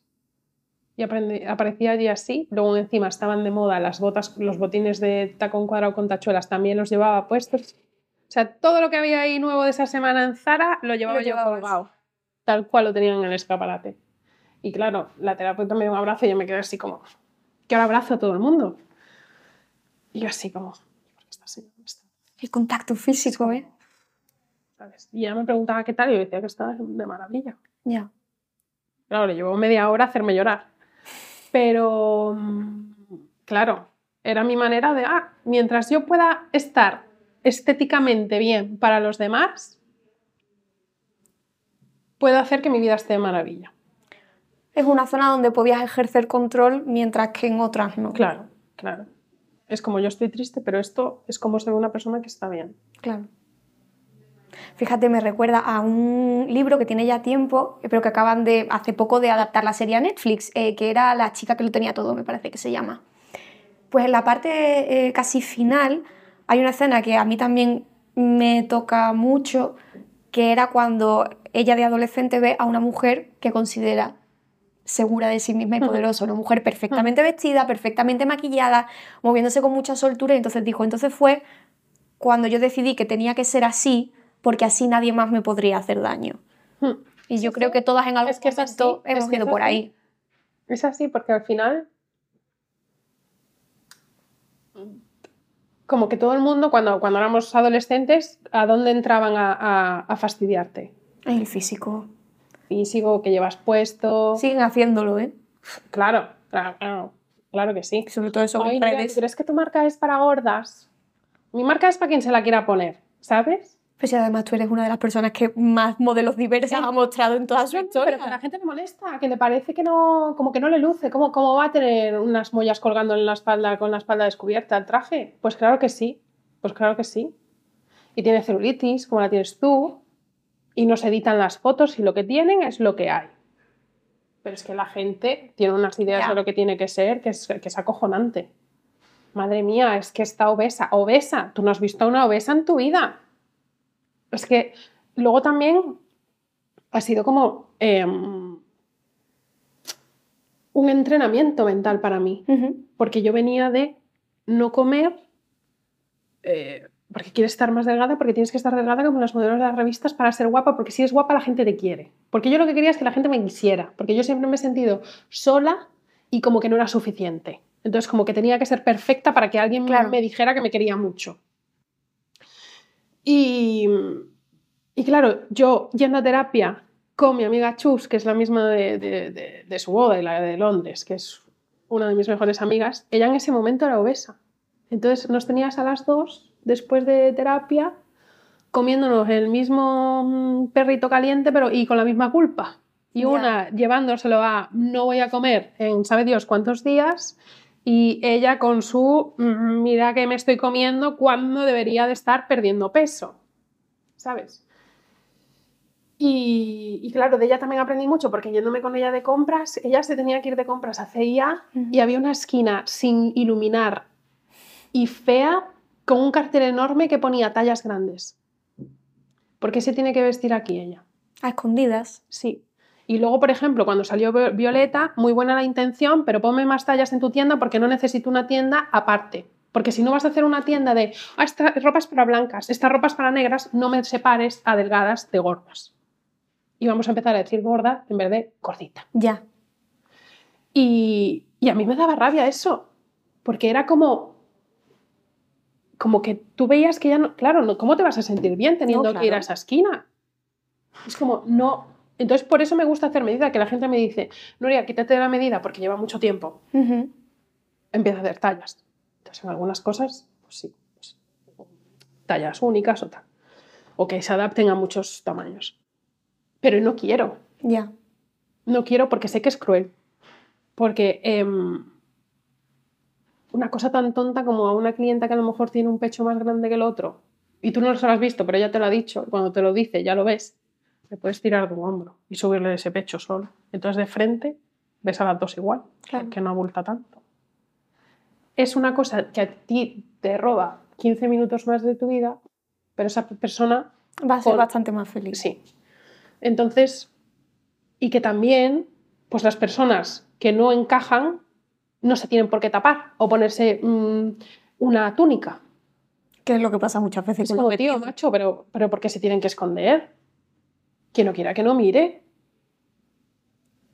y aparecía allí así. Luego encima estaban de moda las botas, los botines de tacón cuadrado con tachuelas, también los llevaba puestos. O sea, todo lo que había ahí nuevo de esa semana en Zara lo llevaba yo colgado, tal cual lo tenían en el escaparate. Y claro, la terapeuta me dio un abrazo y yo me quedé así como, que ahora abrazo a todo el mundo. Y yo así como, ¿por qué estás El contacto físico, ¿eh? Y ella me preguntaba qué tal y yo decía que estaba de maravilla. Ya. Claro, le llevó media hora hacerme llorar. Pero, mm, claro, era mi manera de, ah, mientras yo pueda estar estéticamente bien para los demás, puedo hacer que mi vida esté de maravilla. Es una zona donde podías ejercer control mientras que en otras no. Claro, claro. Es como yo estoy triste, pero esto es como ser una persona que está bien. Claro. Fíjate, me recuerda a un libro que tiene ya tiempo, pero que acaban de hace poco de adaptar la serie a Netflix, eh, que era La chica que lo tenía todo, me parece que se llama. Pues en la parte eh, casi final hay una escena que a mí también me toca mucho, que era cuando ella de adolescente ve a una mujer que considera segura de sí misma y poderosa, una mujer perfectamente vestida, perfectamente maquillada, moviéndose con mucha soltura, y entonces dijo, entonces fue cuando yo decidí que tenía que ser así, porque así nadie más me podría hacer daño. Hmm. Y yo creo que todas en algún que momento hemos ido por ahí. Es así, porque al final como que todo el mundo, cuando, cuando éramos adolescentes, ¿a dónde entraban a, a, fastidiarte? El físico. Físico que llevas puesto. Siguen haciéndolo, ¿eh? Claro, claro, claro, que sí. Sobre todo eso Ay, ¿Crees que tu marca es para gordas? Mi marca es para quien se la quiera poner, ¿sabes? Pues además tú eres una de las personas que más modelos diversos ha mostrado en toda su historia. Pero que a la gente le molesta, que le parece que no, como que no le luce. ¿Cómo, ¿Cómo va a tener unas mollas colgando en la espalda con la espalda descubierta el traje? Pues claro que sí, pues claro que sí. Y tiene celulitis, como la tienes tú, y no se editan las fotos y lo que tienen es lo que hay. Pero es que la gente tiene unas ideas de lo que tiene que ser que es, que es acojonante. Madre mía, es que está obesa. Obesa, tú no has visto a una obesa en tu vida es que luego también ha sido como em, un entrenamiento mental para mí, porque yo venía de no comer, eh, porque quieres estar más delgada, porque tienes que estar delgada como las modelos de las revistas para ser guapa, porque si es guapa la gente te quiere. Porque yo lo que quería es que la gente me quisiera, porque yo siempre me he sentido sola y como que no era suficiente. Entonces como que tenía que ser perfecta para que alguien Claro. me dijera que me quería mucho. Y, y claro, yo yendo a terapia con mi amiga Chus, que es la misma de, de- de- de su boda y la de Londres, que es una de mis mejores amigas, ella en ese momento era obesa. Entonces nos tenías a las dos, después de terapia, comiéndonos el mismo mm, perrito caliente, pero y con la misma culpa. Y una llevándoselo a no voy a comer en sabe Dios cuántos días, y ella con su "Mm, mira que me estoy comiendo cuando debería de estar perdiendo peso. ¿Sabes? Y, y claro, de ella también aprendí mucho porque yéndome con ella de compras, ella se tenía que ir de compras a CIA y había una esquina sin iluminar y fea con un cartel enorme que ponía tallas grandes. ¿Por qué se tiene que vestir aquí ella? A escondidas. Sí. Y luego, por ejemplo, cuando salió Vi- Violeta, muy buena la intención, pero ponme más tallas en tu tienda porque no necesito una tienda aparte. Porque si no vas a hacer una tienda de, ah, esta ropa es para blancas, esta ropa es para negras, no me separes a delgadas de gordas. Y vamos a empezar a decir gorda en vez de gordita. Ya. Y, y a mí me daba rabia eso, porque era como, como que tú veías que ya no, claro, no, ¿cómo te vas a sentir bien teniendo No, que ir a esa esquina? Es como, no. Entonces, por eso me gusta hacer medida, que la gente me dice, Nuria, quítate de la medida porque lleva mucho tiempo, Ujú. empieza a hacer tallas. Entonces, en algunas cosas, pues sí, pues, tallas únicas o tal. O que se adapten a muchos tamaños. Pero no quiero. Ya. No quiero porque sé que es cruel. Porque em, una cosa tan tonta como a una clienta que a lo mejor tiene un pecho más grande que el otro y tú no se lo has visto, pero ella te lo ha dicho, cuando te lo dice ya lo ves, le puedes tirar de un hombro y subirle ese pecho solo. Entonces de frente ves a las dos igual, Claro. que no abulta tanto. Es una cosa que a ti te roba 15 minutos más de tu vida, pero esa persona Va a ser Con- bastante más feliz. Sí. Entonces, y que también, pues las personas que no encajan no se tienen por qué tapar o ponerse mm, una túnica. Que es lo que pasa muchas veces Es con como, tío, macho, pero, pero ¿por qué se tienen que esconder? Quien no quiera que no mire.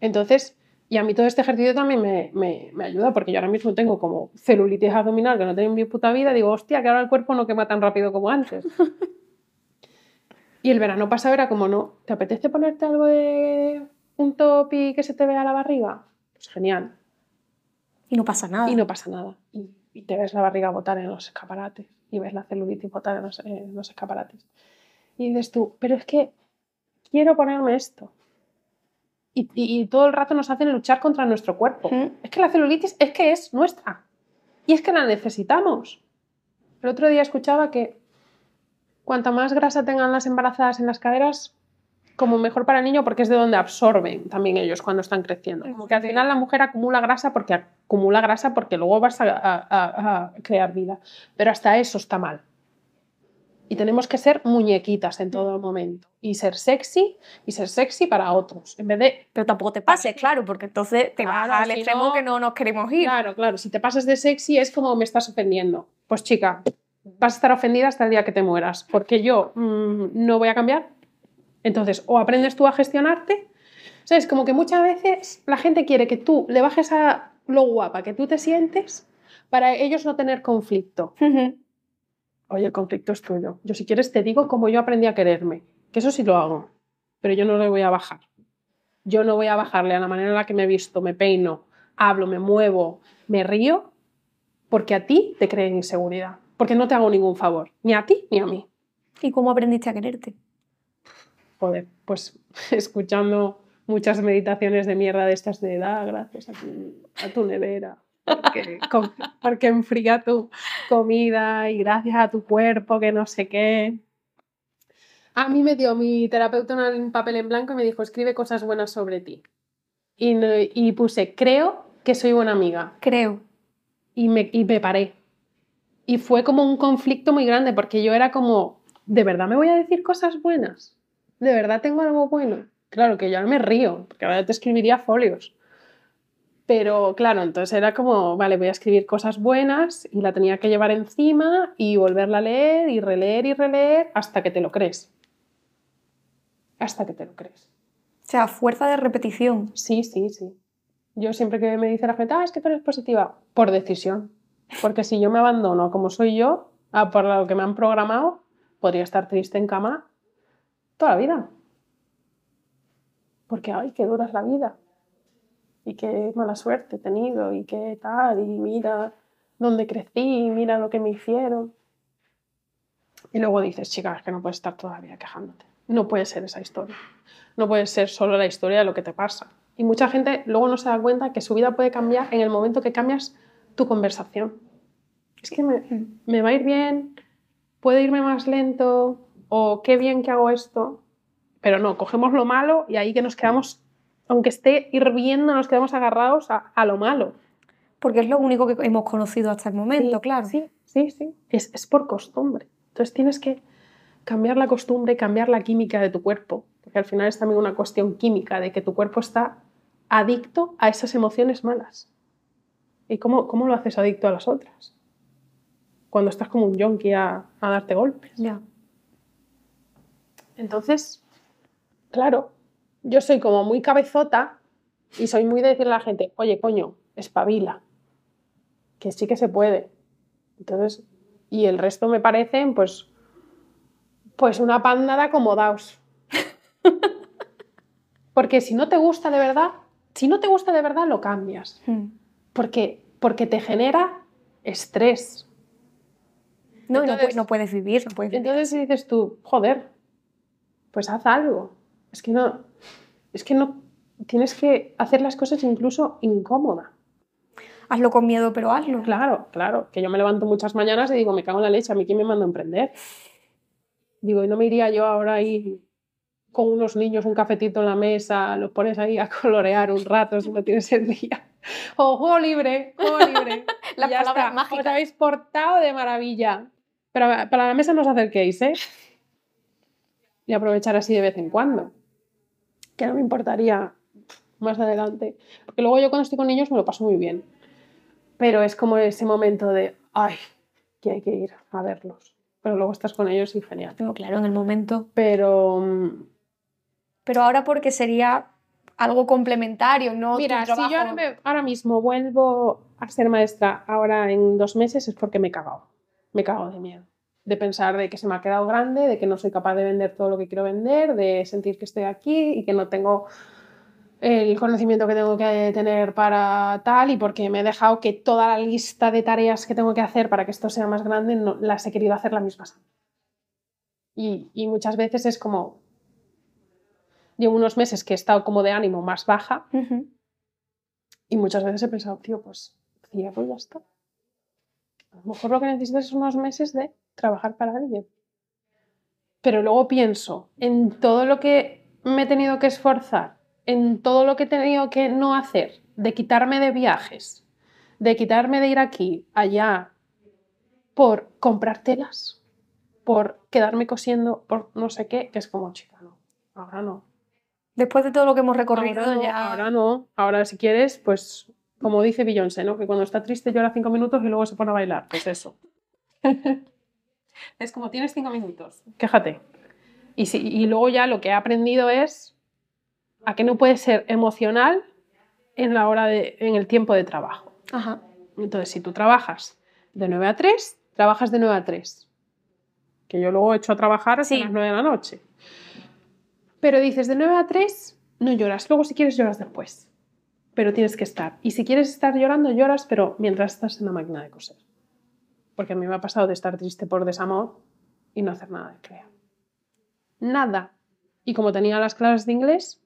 Entonces, y a mí todo este ejercicio también me, me- me ayuda porque yo ahora mismo tengo como celulitis abdominal que no tengo en mi puta vida. Digo, hostia, que ahora el cuerpo no quema tan rápido como antes. <laughs> y el verano pasado era como, no, ¿te apetece ponerte algo de un top y que se te vea la barriga? Pues genial. Y no pasa nada. Y no pasa nada. Y, y te ves la barriga botar en los escaparates. Y ves la celulitis botar en los, en los escaparates. Y dices tú, pero es que quiero ponerme esto. Y, y- y todo el rato nos hacen luchar contra nuestro cuerpo. Es que la celulitis es que es nuestra. Y es que la necesitamos. El otro día escuchaba que cuanta más grasa tengan las embarazadas en las caderas, como mejor para el niño porque es de donde absorben también ellos cuando están creciendo. Como que al final la mujer acumula grasa porque acumula grasa porque luego vas a, a- a- a crear vida. Pero hasta eso está mal. Y tenemos que ser muñequitas en todo momento. Y ser sexy y ser sexy para otros. En vez de Pero tampoco te pases, claro, porque entonces te Claro, vas al si extremo no- que no nos queremos ir. Claro, claro. Si te pasas de sexy es como me estás ofendiendo. Pues chica, vas a estar ofendida hasta el día que te mueras, porque yo mm, no voy a cambiar. Entonces, o aprendes tú a gestionarte. ¿Sabes? Como que muchas veces la gente quiere que tú le bajes a lo guapa que tú te sientes para ellos no tener conflicto. Ujú. Oye, el conflicto es tuyo. Yo si quieres te digo cómo yo aprendí a quererme, que eso sí lo hago, pero yo no le voy a bajar. Yo no voy a bajarle a la manera en la que me he visto, me peino, hablo, me muevo, me río, porque a ti te creen inseguridad, porque no te hago ningún favor, ni a ti ni a mí. ¿Y cómo aprendiste a quererte? Joder, pues <laughs> escuchando muchas meditaciones de mierda de estas de da gracias a tu, a tu nevera, porque, porque enfría tu comida y gracias a tu cuerpo que no sé qué. A mí me dio mi terapeuta un papel en blanco y me dijo, escribe cosas buenas sobre ti. Y, no- y puse, creo que soy buena amiga. Creo. Y me, y me paré. Y fue como un conflicto muy grande porque yo era como, ¿de verdad me voy a decir cosas buenas? ¿De verdad tengo algo bueno? Claro que yo ahora me río, porque ahora te escribiría folios. Pero claro, entonces era como, vale, voy a escribir cosas buenas y la tenía que llevar encima y volverla a leer y releer y releer hasta que te lo crees. Hasta que te lo crees. O sea, fuerza de repetición. Sí, sí, sí. Yo siempre que me dice la gente, ah, es que tú eres positiva, por decisión. Porque si yo me abandono como soy yo, a por lo que me han programado, podría estar triste en cama toda la vida. Porque, ay, qué dura es la vida. Y qué mala suerte he tenido, y qué tal, y mira dónde crecí, mira lo que me hicieron. Y luego dices, chica, es que no puedes estar todavía quejándote. No puede ser esa historia. No puede ser solo la historia de lo que te pasa. Y mucha gente luego no se da cuenta que su vida puede cambiar en el momento que cambias tu conversación. Es que me, me va a ir bien, puede irme más lento, o qué bien que hago esto. Pero no, cogemos lo malo y ahí que nos quedamos, aunque esté hirviendo, nos quedamos agarrados a, a lo malo. Porque es lo único que hemos conocido hasta el momento, Sí, claro. Sí, sí, sí. Es, es por costumbre. Entonces tienes que cambiar la costumbre, cambiar la química de tu cuerpo, porque al final es también una cuestión química de que tu cuerpo está adicto a esas emociones malas. ¿Y cómo, cómo lo haces adicto a las otras? Cuando estás como un yonki a, a darte golpes. Ya. Entonces, claro, yo soy como muy cabezota y soy muy de decirle a la gente, oye, coño, espabila, que sí que se puede. Entonces, y el resto me parecen, pues, pues una panda de acomodaos. Porque si no te gusta de verdad, si no te gusta de verdad, lo cambias. Hmm. Porque, porque te genera estrés. No, no puedes vivir, no puedes vivir. Entonces dices tú, joder, pues haz algo. Es que no, es que no, tienes que hacer las cosas incluso incómoda. Hazlo con miedo, pero hazlo. Claro, claro, que yo me levanto muchas mañanas y digo, me cago en la leche, a mí quién me manda a emprender. Digo, y no me iría yo ahora ahí con unos niños, un cafetito en la mesa, los pones ahí a <laughs> colorear un rato si no tienes el día. <laughs> O juego libre, juego libre. Las <laughs> Y ya palabras está. mágicas. Os habéis portado de maravilla. Pero para la mesa no os acerquéis, ¿eh? Y aprovechar así de vez en cuando. Que no me importaría más adelante. Porque luego yo cuando estoy con niños me lo paso muy bien. Pero es como ese momento de, ay, que hay que ir a verlos. Pero luego estás con ellos y genial. No, claro, en el momento. Pero Pero ahora porque sería algo complementario, no tu mira, si trabajo. yo ahora, me- ahora mismo vuelvo a ser maestra ahora en dos meses es porque me he cagado. Me cago de miedo. De pensar de que se me ha quedado grande, de que no soy capaz de vender todo lo que quiero vender, de sentir que estoy aquí y que no tengo el conocimiento que tengo que tener para tal y porque me he dejado que toda la lista de tareas que tengo que hacer para que esto sea más grande no, las he querido hacer las mismas. Y, y muchas veces es como, llevo unos meses que he estado como de ánimo más baja y muchas veces he pensado, tío, pues cierro y ya está. A lo mejor lo que necesitas es unos meses de trabajar para alguien. Pero luego pienso en todo lo que me he tenido que esforzar, en todo lo que he tenido que no hacer, de quitarme de viajes, de quitarme de ir aquí, allá, por comprar telas, por quedarme cosiendo, por no sé qué, que es como, chica, no, ahora no. Después de todo lo que hemos recorrido, Ahora no, ya. ahora no. Ahora, si quieres, pues como dice Beyoncé, ¿no? Que cuando está triste llora cinco minutos y luego se pone a bailar. Pues eso. <laughs> es como tienes cinco minutos. Quéjate. Y, si- y luego ya lo que he aprendido es a que no puedes ser emocional en la hora de, en el tiempo de trabajo. Ajá. Entonces, si tú trabajas de 9 a 3, trabajas de 9 a 3. Que yo luego he hecho a trabajar hasta Sí. las 9 de la noche. Pero dices de 9 a 3, no lloras. Luego, si quieres, lloras después. Pero tienes que estar. Y si quieres estar llorando, lloras, pero mientras estás en la máquina de coser. Porque a mí me ha pasado de estar triste por desamor y no hacer nada de crear. Nada. Y como tenía las clases de inglés,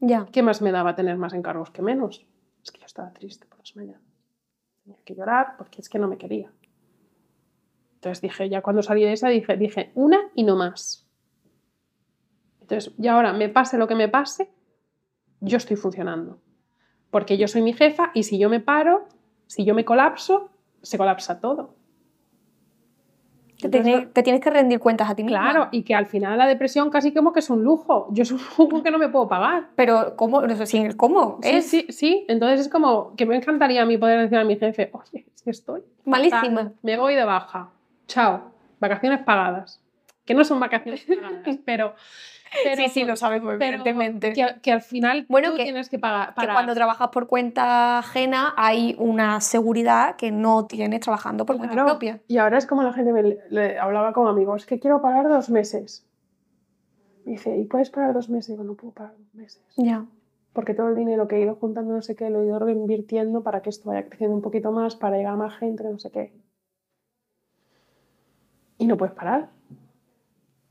Ya. ¿qué más me daba tener más encargos que menos? Es que yo estaba triste por las mañanas. Tenía que llorar porque es que no me quería. Entonces dije, ya cuando salí de esa, dije, dije una y no más. Entonces, y ahora me pase lo que me pase, yo estoy funcionando. Porque yo soy mi jefa y si yo me paro, si yo me colapso, se colapsa todo. Te, Entonces, tienes, te tienes que rendir cuentas a ti misma. Claro, y que al final la depresión casi como que es un lujo. Yo es un lujo que no me puedo pagar. Pero, ¿cómo? No sé si el cómo Sí, es sí, sí. Entonces es como que me encantaría a mí poder decir a mi jefe, oye, que estoy. malísima. Me voy de baja. Chao. Vacaciones pagadas. Que no son vacaciones <laughs> pagadas, pero. Pero sí, sí, lo sabemos, pero evidentemente. Que, que al final Bueno, tú que- tienes que pagar. que pagar. cuando trabajas por cuenta ajena hay una seguridad que no tienes trabajando por cuenta Claro. propia. Y ahora es como la gente me le hablaba con amigos, que quiero pagar dos meses. Dice, ¿y puedes pagar dos meses? Digo, no puedo pagar dos meses. Ya. Porque todo el dinero que he ido juntando, no sé qué, lo he ido reinvirtiendo para que esto vaya creciendo un poquito más, para llegar a más gente, no sé qué. Y no puedes parar.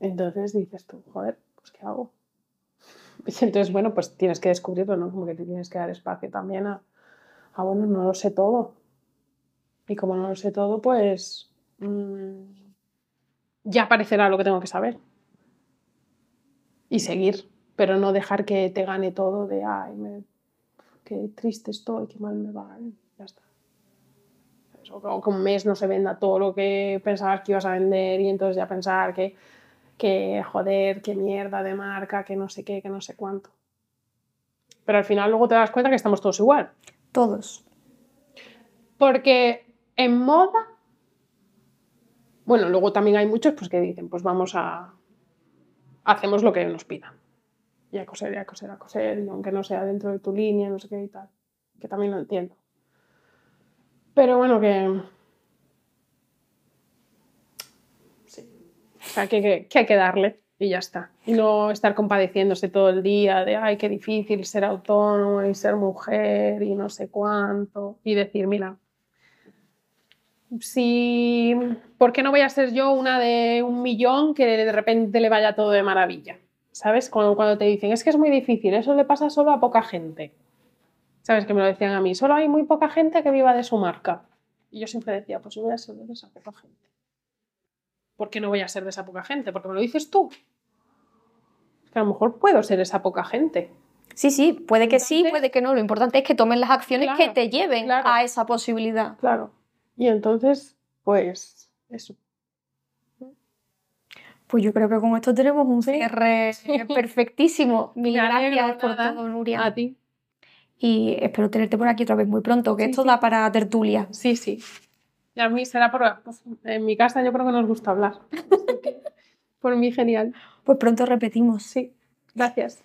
Entonces dices tú, joder, pues ¿qué hago? <laughs> Y entonces, bueno, pues tienes que descubrirlo, ¿no? Como que te tienes que dar espacio también a, a bueno, no lo sé todo. Y como no lo sé todo, pues mm, ya aparecerá lo que tengo que saber. Y seguir, pero no dejar que te gane todo de, ay, me- qué triste estoy, qué mal me va. Ya está. O que un mes no se venda todo lo que pensabas que ibas a vender y entonces ya pensar que, que joder, qué mierda de marca, que no sé qué, que no sé cuánto. Pero al final luego te das cuenta que estamos todos igual. Todos. Porque en moda, bueno, luego también hay muchos pues, que dicen, pues vamos a, hacemos lo que nos pidan. Y a coser, y a coser, a coser, y aunque no sea dentro de tu línea, no sé qué y tal. Que también lo entiendo. Pero bueno, que... Sí. O sea, que, que- que hay que darle y ya está. Y no estar compadeciéndose todo el día de, ay, qué difícil ser autónomo y ser mujer y no sé cuánto. Y decir, mira, si, ¿por qué no voy a ser yo una de un millón que de repente le vaya todo de maravilla? ¿Sabes? Cuando, cuando te dicen, es que es muy difícil, eso le pasa solo a poca gente. ¿Sabes? Que me lo decían a mí, solo hay muy poca gente que viva de su marca. Y yo siempre decía, pues yo voy a ser de esa poca gente. ¿Por qué no voy a ser de esa poca gente? Porque me lo dices tú. Es que a lo mejor puedo ser esa poca gente. Sí, sí, puede que sí, puede que no. Lo importante es que tomen las acciones Claro, que te lleven claro. a esa posibilidad. Claro. Y entonces, pues, eso. Pues yo creo que con esto tenemos un cierre <laughs> perfectísimo. Mil Me alegro, gracias por nada. todo, Nuria. A ti. Y espero tenerte por aquí otra vez muy pronto, que Sí, esto sí. da para tertulia. Sí, sí. Y a mí será por... pues, en mi casa yo creo que nos gusta hablar. <laughs> Por mí, genial. Pues pronto repetimos. Sí. Gracias.